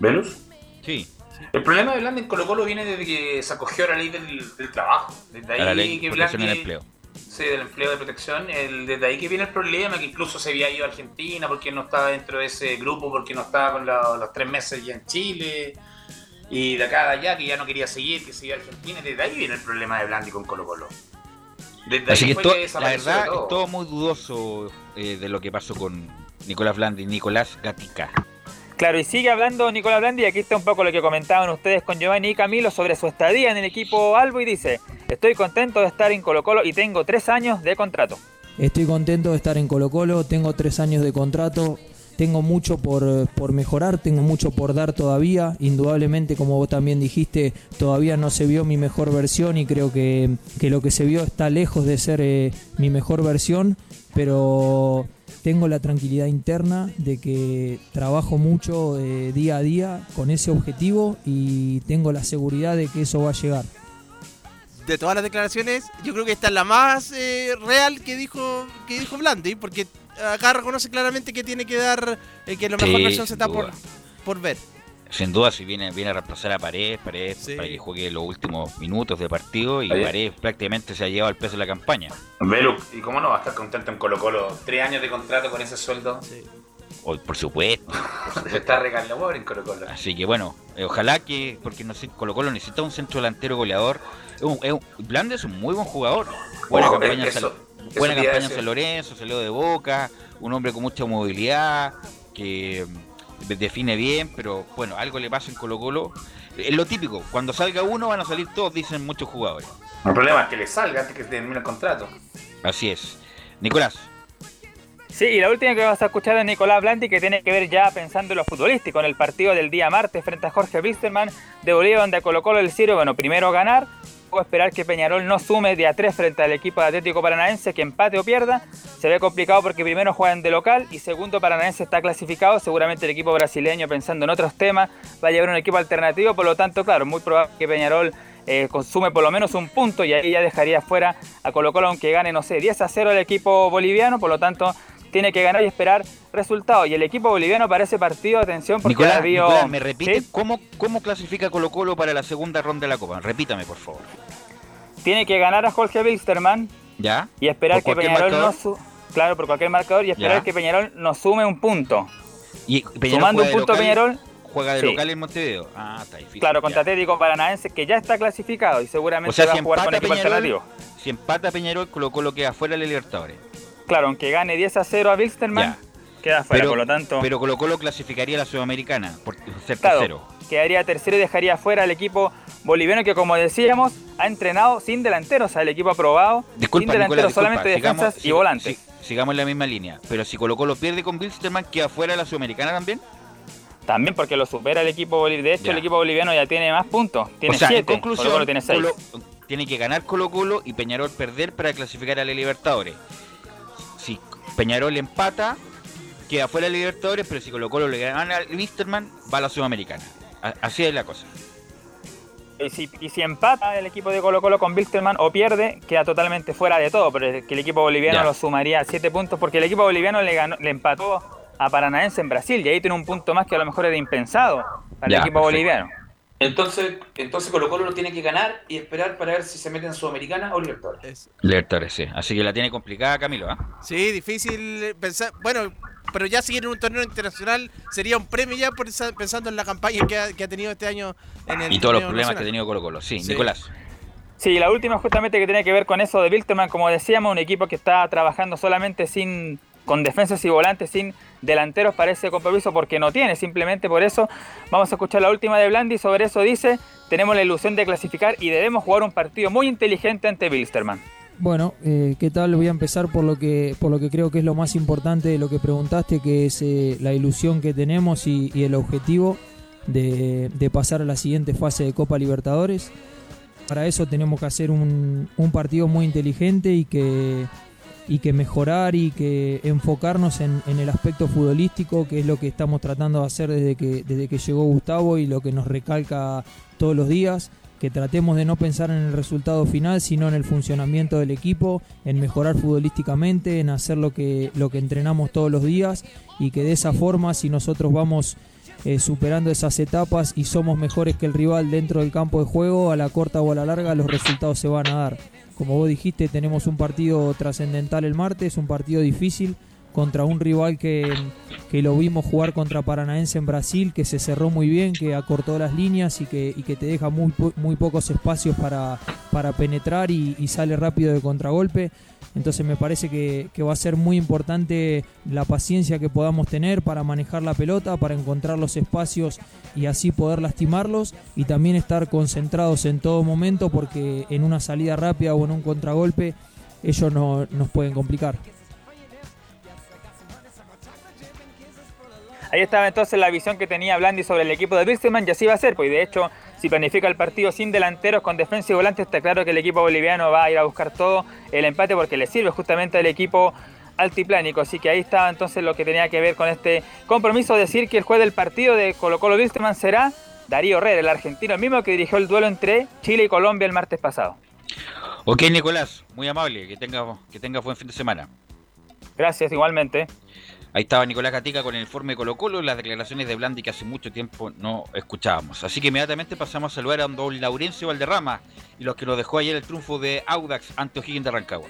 ¿Venus? Sí. El problema de Blandi en Colo Colo viene desde que se acogió a la ley del, del trabajo. Desde ahí A la ley que Blandi- empleo. Sí, del empleo de protección. El, desde ahí que viene el problema, que incluso se había ido a Argentina porque no estaba dentro de ese grupo, porque no estaba con la- los tres meses ya en Chile. Y de acá a allá, que ya no quería seguir, que se iba a Argentina. Desde ahí viene el problema de Blandi con Colo Colo. Desde Así ahí que, fue to- que la verdad todo. es todo muy dudoso eh, de lo que pasó con Nicolás Blandi, Nicolás Gatica. Claro, y sigue hablando Nicolás Blandi, aquí está un poco lo que comentaban ustedes con Giovanni y Camilo sobre su estadía en el equipo Albo y dice, estoy contento de estar en Colo Colo y tengo tres años de contrato. Estoy contento de estar en Colo Colo, tengo tres años de contrato, tengo mucho por, por mejorar, tengo mucho por dar todavía. Indudablemente, como vos también dijiste, todavía no se vio mi mejor versión y creo que, que lo que se vio está lejos de ser eh, mi mejor versión, pero tengo la tranquilidad interna de que trabajo mucho eh, día a día con ese objetivo y tengo la seguridad de que eso va a llegar. de todas las declaraciones, yo creo que esta es la más eh, real que dijo que dijo Blandi, porque acá reconoce claramente que tiene que dar, eh, que la mejor Sí, versión se está por, por ver. Sin duda, si viene, viene a reemplazar a Paredes, Paredes para que juegue los últimos minutos de partido y. Paredes prácticamente se ha llevado el peso de la campaña. Velu, ¿y cómo no va a estar contento en Colo Colo? Tres años de contrato con ese sueldo. O- por supuesto. [laughs] Se está regalando pobre en Colo Colo. Así que bueno, eh, ojalá que, porque no sé, Colo Colo necesita un centro delantero goleador. Es un- es un- Blandi es un muy buen jugador. Buena Ojo, campaña, en eso- San, eso buena campaña en decir. San Lorenzo, salió de boca, un hombre con mucha movilidad, que define bien, pero bueno, algo le pasa en Colo Colo. Es lo típico, cuando salga uno van a salir todos, dicen muchos jugadores. El problema es que le salga antes que termine el contrato. Así es. Nicolás. Sí, y la última que vas a escuchar es Nicolás Blandi, que tiene que ver ya pensando en lo futbolístico, en el partido del día martes frente a Jorge Wilstermann de Bolivia, donde Colo Colo el Ciro, bueno, primero ganar, esperar que Peñarol no sume de a 3 frente al equipo de Atlético Paranaense, que empate o pierda, se ve complicado porque primero juegan de local y segundo Paranaense está clasificado, seguramente el equipo brasileño pensando en otros temas va a llevar un equipo alternativo, por lo tanto, claro, muy probable que Peñarol eh, consume por lo menos un punto y ahí ya dejaría fuera a Colo Colo aunque gane, no sé, 10 a 0 el equipo boliviano, por lo tanto tiene que ganar y esperar resultados. Y el equipo boliviano para ese partido, atención, porque Nicolás, habido- Nicolás, ¿me repite ¿Sí? cómo, cómo clasifica Colo Colo para la segunda ronda de la Copa? Repítame, por favor. Tiene que ganar a Jorge Wilstermann ¿Ya? y esperar ¿Por que Peñarol no su claro, por cualquier marcador y esperar Ya. que Peñarol nos sume un punto. Y Peñarol Sumando un punto local- Peñarol, Juega de Sí. local en Montevideo. Ah, está difícil. claro, contra Atlético Paranaense que ya está clasificado y seguramente O sea, va si a jugar con equipo Peñarol, alternativo. si empata Peñarol, Colo Colo queda fuera de Libertadores. Claro, aunque gane 10 a 0 a Wilstermann, queda fuera, pero, por lo tanto. pero Colo Colo clasificaría a la Sudamericana por ser Claro, tercero. quedaría tercero y dejaría fuera al equipo boliviano que como decíamos ha entrenado sin delanteros, o sea, el equipo aprobado, Disculpa, sin Nicolás, delanteros, disculpa, solamente sigamos- defensas y volantes. si- sigamos en la misma línea. Pero si Colo Colo pierde con Wilstermann, queda fuera de la Sudamericana también. También porque lo supera el equipo boliviano. De hecho, Ya. el equipo boliviano ya tiene más puntos. Tiene o sea, 7. en conclusión, tiene 6. Colo- tiene que ganar Colo Colo y Peñarol perder para clasificar a la Libertadores. Peñarol empata, queda fuera de Libertadores, pero si Colo Colo le gana al Wisterman, va a la Sudamericana. Así es la cosa. Y si, y si empata el equipo de Colo Colo con Wilstermann o pierde, queda totalmente fuera de todo. Pero es que el equipo boliviano Ya. lo sumaría a 7 puntos porque el equipo boliviano le, ganó, le empató a Paranaense en Brasil y ahí tiene un punto más que a lo mejor era impensado para Ya, el equipo perfecto. boliviano. Entonces, entonces Colo Colo lo tiene que ganar y esperar para ver si se mete en Sudamericana o Libertadores. Libertadores, sí. Así que la tiene complicada Camilo, ¿ah? Sí, difícil pensar. Bueno, pero ya seguir en un torneo internacional sería un premio ya por esa- pensando en la campaña que ha, que ha tenido este año en el Y todos los problemas que ha tenido Colo Colo. Sí, Sí. Nicolás. Sí, la última justamente que tiene que ver con eso de Wilterman, como decíamos, un equipo que está trabajando solamente sin, con defensas y volantes sin delanteros para ese compromiso porque no tiene. Simplemente por eso vamos a escuchar la última de Blandi. Sobre eso dice, tenemos la ilusión de clasificar y debemos jugar un partido muy inteligente ante Bilsterman. Bueno, eh, ¿qué tal? Voy a empezar por lo que por lo que creo que es lo más importante de lo que preguntaste, que es eh, la ilusión que tenemos y, el objetivo de, pasar a la siguiente fase de Copa Libertadores. Para eso tenemos que hacer un partido muy inteligente y que, y que mejorar y que enfocarnos en, el aspecto futbolístico, que es lo que estamos tratando de hacer desde que, desde que llegó Gustavo y lo que nos recalca todos los días que tratemos de no pensar en el resultado final, sino en el funcionamiento del equipo, en mejorar futbolísticamente, en hacer lo que, lo que entrenamos todos los días y que de esa forma, si nosotros vamos eh, superando esas etapas y somos mejores que el rival dentro del campo de juego, a la corta o a la larga los resultados se van a dar. Como vos dijiste, tenemos un partido trascendental el martes, un partido difícil contra un rival que, que lo vimos jugar contra Paranaense en Brasil, que se cerró muy bien, que acortó las líneas y que, que te deja muy, muy pocos espacios para, para penetrar y sale rápido de contragolpe. Entonces me parece que, que va a ser muy importante la paciencia que podamos tener para manejar la pelota, para encontrar los espacios y así poder lastimarlos y también estar concentrados en todo momento porque en una salida rápida o en un contragolpe ellos no, nos pueden complicar. Ahí estaba entonces la visión que tenía Blandi sobre el equipo de Wilstermann y así va a ser, pues de hecho, si planifica el partido sin delanteros, con defensa y volante, está claro que el equipo boliviano va a ir a buscar todo el empate porque le sirve justamente al equipo altiplánico. Así que ahí estaba entonces lo que tenía que ver con este compromiso, decir que el juez del partido de Colo Colo Wilstermann será Darío Herrera, el argentino, el mismo que dirigió el duelo entre Chile y Colombia el martes pasado. Ok, Nicolás, muy amable, que tenga, que tenga buen fin de semana. Gracias, igualmente. Ahí estaba Nicolás Gatica con el informe Colo Colo, las declaraciones de Blandi que hace mucho tiempo no escuchábamos. Así que inmediatamente pasamos a saludar a don Laurencio Valderrama y los que nos dejó ayer el triunfo de Audax ante O'Higgins de Rancagua.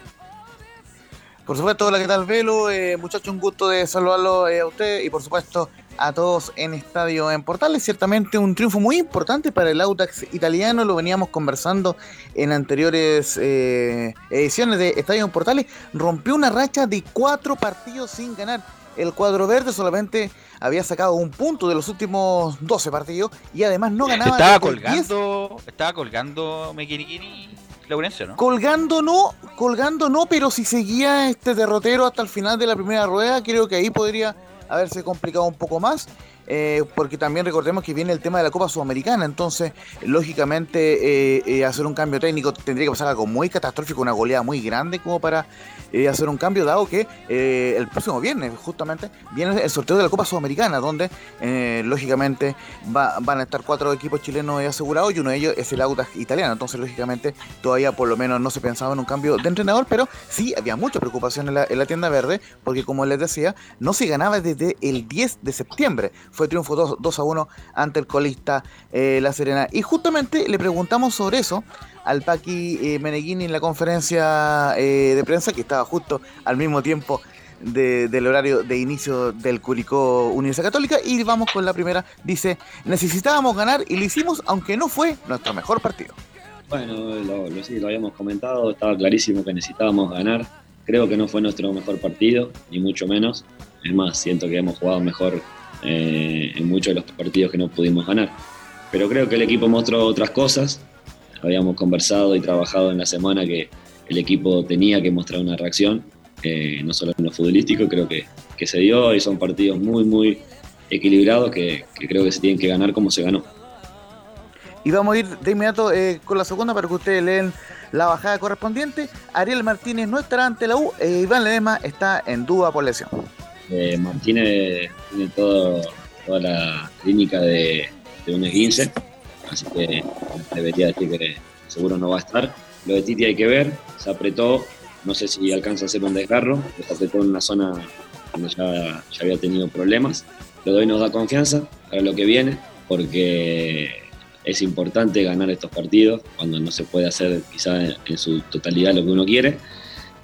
Por supuesto, hola, ¿qué tal, Velo? Eh, muchacho, un gusto de saludarlo eh, a usted y por supuesto a todos en Estadio en Portales. Ciertamente un triunfo muy importante para el Audax italiano, lo veníamos conversando en anteriores eh, ediciones de Estadio en Portales. Rompió una racha de cuatro partidos sin ganar. El cuadro verde solamente había sacado un punto de los últimos 12 partidos y además no ganaba. Estaba el 10 colgando, estaba colgando Mequiniquini Laurencio, ¿no? Colgando no, colgando no, pero si seguía este derrotero hasta el final de la primera rueda, creo que ahí podría haberse complicado un poco más. Eh, porque también recordemos que viene el tema de la Copa Sudamericana, entonces lógicamente eh, eh, hacer un cambio técnico tendría que pasar algo muy catastrófico, una goleada muy grande como para hacer un cambio, dado que el próximo viernes justamente viene el sorteo de la Copa Sudamericana, donde lógicamente va- van a estar cuatro equipos chilenos asegurados y uno de ellos es el Audax italiano, entonces lógicamente todavía por lo menos no se pensaba en un cambio de entrenador, pero sí había mucha preocupación en la, en la tienda verde, porque como les decía, no se ganaba desde el 10 de septiembre. Fue triunfo 2, 2 a 1 ante el colista eh, La Serena. Y justamente le preguntamos sobre eso al Paqui eh, Meneghini en la conferencia eh, de prensa, que estaba justo al mismo tiempo de- del horario de inicio del Curicó Universidad Católica. Y vamos con la primera. Dice, necesitábamos ganar y lo hicimos, aunque no fue nuestro mejor partido. Bueno, lo- sí, lo habíamos comentado, estaba clarísimo que necesitábamos ganar. Creo que no fue nuestro mejor partido, ni mucho menos. Es más, siento que hemos jugado mejor eh, en muchos de los partidos que no pudimos ganar. Pero creo que el equipo mostró otras cosas. Habíamos conversado y trabajado en la semana que el equipo tenía que mostrar una reacción, eh, no solo en lo futbolístico, creo que, que se dio y son partidos muy, muy equilibrados que, creo que se tienen que ganar como se ganó. Y vamos a ir de inmediato eh, con la segunda para que ustedes leen la bajada correspondiente. Ariel Martínez no estará ante la U. e Iván Ledesma está en duda por lesión. Eh, Martínez tiene todo- toda la clínica de, de un esguince, así que debería decir que seguro no va a estar. Lo de Titi hay que ver, se apretó, no sé si alcanza a hacer un desgarro, se apretó en una zona donde ya, ya había tenido problemas. Lo doy nos da confianza para lo que viene, porque es importante ganar estos partidos cuando no se puede hacer quizá en, en su totalidad lo que uno quiere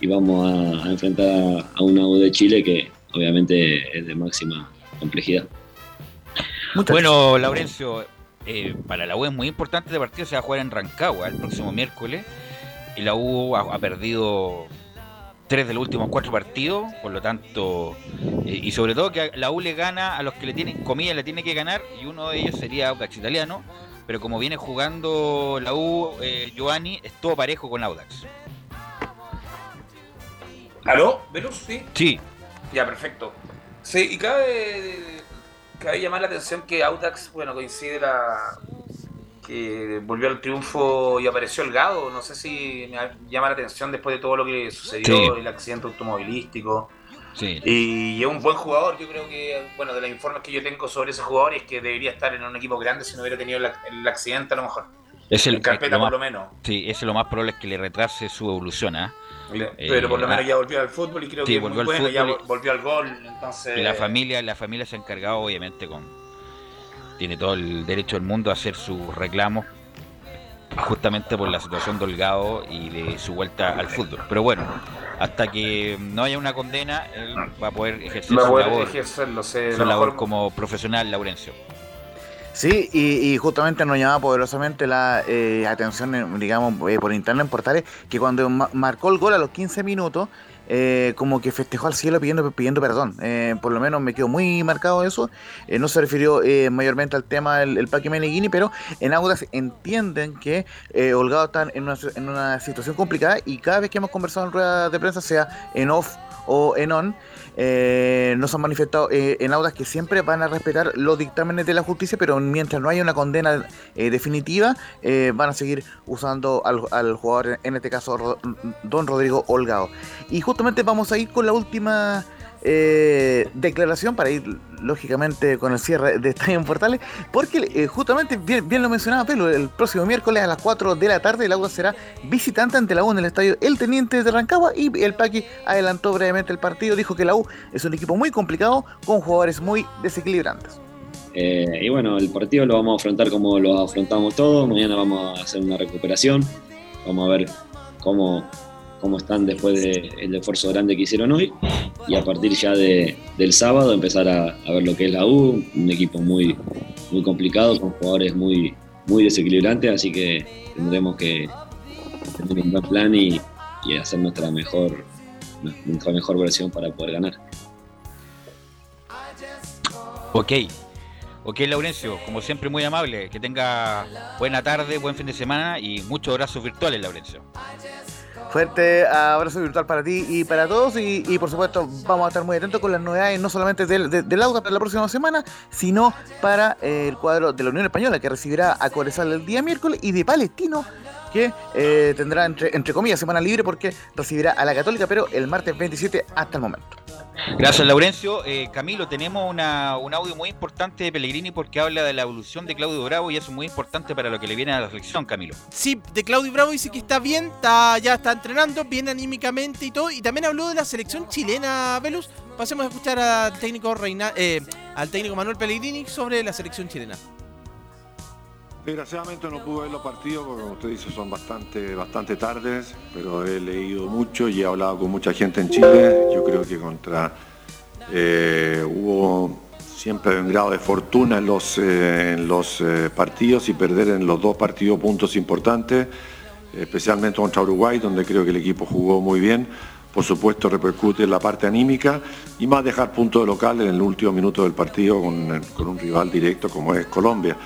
y vamos a, a enfrentar a una U de Chile que obviamente es de máxima complejidad. Bueno, Laurencio, eh, para la U es muy importante este partido, se va a jugar en Rancagua el próximo miércoles y la U ha, ha perdido tres de los últimos cuatro partidos, por lo tanto, eh, y sobre todo que la U le gana a los que le tienen, comillas, le tiene que ganar, y uno de ellos sería Audax Italiano, pero como viene jugando la U, eh, Giovanni, es todo parejo con Audax. ¿Aló? ¿Velus? Sí. Sí. Ya, perfecto. Sí, y cabe, cabe llamar la atención que Audax, bueno, coincide la, que volvió al triunfo y apareció el Gado. No sé si me llama la atención después de todo lo que sucedió, el accidente automovilístico. Sí. Y es un buen jugador. Yo creo que, bueno, de los informes que yo tengo sobre ese jugador es que debería estar en un equipo grande si no hubiera tenido el, accidente, a lo mejor. Es el, en carpeta, lo por lo menos. Sí, ese es lo más probable es que le retrase su evolución. ¿ah? Pero por lo menos ya volvió al fútbol y creo sí, que volvió muy al bueno, ya volvió al gol. Entonces... Y la familia, la familia se ha encargado, obviamente, con tiene todo el derecho del mundo a hacer sus reclamos justamente por la situación de Holgado y de su vuelta al fútbol. Pero bueno, hasta que no haya una condena, él va a poder ejercer Va su poder labor, ejercerlo, su como profesional, Laurencio. Sí, y, justamente nos llamaba poderosamente la eh, atención, digamos, eh, por internet en portales, que cuando ma- marcó el gol a los 15 minutos, eh, como que festejó al cielo pidiendo, pidiendo perdón. Eh, por lo menos me quedó muy marcado eso. Eh, no se refirió mayormente al tema del el Paqui Meneghini, pero en Audax entienden que Holgado está en una, en una situación complicada y cada vez que hemos conversado en ruedas de prensa, sea en off o en on, eh, nos han manifestado eh, en Audas que siempre van a respetar los dictámenes de la justicia, pero mientras no haya una condena eh, definitiva, eh, van a seguir usando al, al jugador, en este caso Don Rodrigo Holgado. Y justamente vamos a ir con la última eh, declaración para ir lógicamente con el cierre de Estadio en Portales, porque eh, justamente, bien, lo mencionaba Pelo, el próximo miércoles a las 4 de la tarde el Audas será visitante ante la U en el estadio El Teniente de Rancagua y el Paqui adelantó brevemente el partido, dijo que la U es un equipo muy complicado con jugadores muy desequilibrantes. Eh, y bueno, el partido lo vamos a afrontar como lo afrontamos todos. Mañana vamos a hacer una recuperación. Vamos a ver cómo, cómo están después del esfuerzo grande que hicieron hoy. Y a partir ya de- del sábado empezar a, ver lo que es la U. Un equipo muy, muy complicado, con jugadores muy, muy desequilibrantes. Así que tendremos que tener un buen plan y, y hacer nuestra mejor, nuestra mejor versión para poder ganar. Ok. Ok, Laurencio, como siempre muy amable, que tenga buena tarde, buen fin de semana y muchos abrazos virtuales, Laurencio. Fuerte abrazo virtual para ti y para todos. Y, por supuesto vamos a estar muy atentos con las novedades no solamente del, de- del Auda para la próxima semana, sino para eh, el cuadro de la Unión Española que recibirá a Corezal el día miércoles y de Palestino que eh, tendrá entre, entre comillas semana libre porque recibirá a la Católica pero el martes 27 hasta el momento. Gracias, Laurencio. Eh, Camilo, tenemos una- un audio muy importante de Pellegrini porque habla de la evolución de Claudio Bravo y eso es muy importante para lo que le viene a la selección, Camilo. Sí, de Claudio Bravo dice que está bien, está, ya está entrenando, bien anímicamente y todo. Y también habló de la selección chilena, Velus. Pasemos a escuchar al técnico Reina, eh, al técnico Manuel Pellegrini sobre la selección chilena. Desgraciadamente no pude ver los partidos porque como usted dice son bastante, bastante tardes, pero he leído mucho y he hablado con mucha gente en Chile. Yo creo que contra eh, hubo siempre un grado de fortuna en los, eh, eh, partidos y perder en los dos partidos puntos importantes, especialmente contra Uruguay, donde creo que el equipo jugó muy bien. Por supuesto repercute en la parte anímica y más dejar punto de local en el último minuto del partido con un rival directo como es Colombia.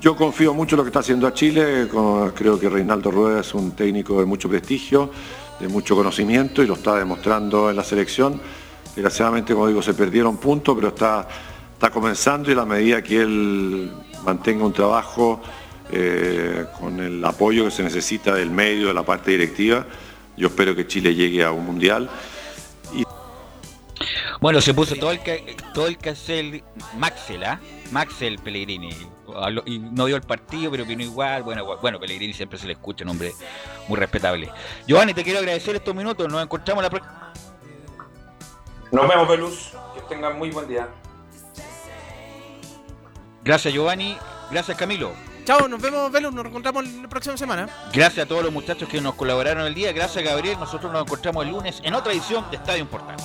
Yo confío mucho en lo que está haciendo a Chile, creo que Reinaldo Rueda es un técnico de mucho prestigio, de mucho conocimiento y lo está demostrando en la selección. Desgraciadamente, como digo, se perdieron puntos, pero está, está comenzando y a la medida que él mantenga un trabajo eh, con el apoyo que se necesita del medio, de la parte directiva, yo espero que Chile llegue a un mundial. Bueno, se puso todo el todo el Maxel, ¿ah? Maxel Pellegrini. Habló- Y no vio el partido, pero vino igual. Bueno, bueno, Pellegrini siempre se le escucha, un hombre muy respetable. Giovanni, te quiero agradecer estos minutos. Nos encontramos la próxima. Nos vemos, Pelus. Que tengan muy buen día. Gracias, Giovanni. Gracias, Camilo. Chao, nos vemos, Velus. Nos encontramos la próxima semana. Gracias a todos los muchachos que nos colaboraron el día. Gracias, Gabriel. Nosotros nos encontramos el lunes en otra edición de Estadio Importante.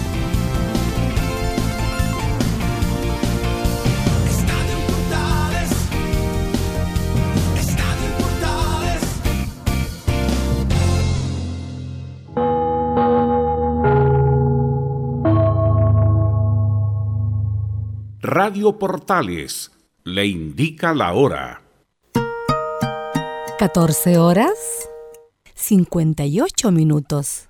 Radio Portales le indica la hora. 14 horas 58 minutos.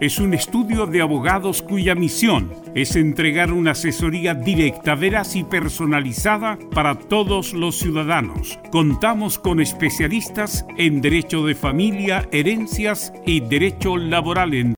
es un estudio de abogados cuya misión es entregar una asesoría directa, veraz y personalizada para todos los ciudadanos. Contamos con especialistas en derecho de familia, herencias y derecho laboral en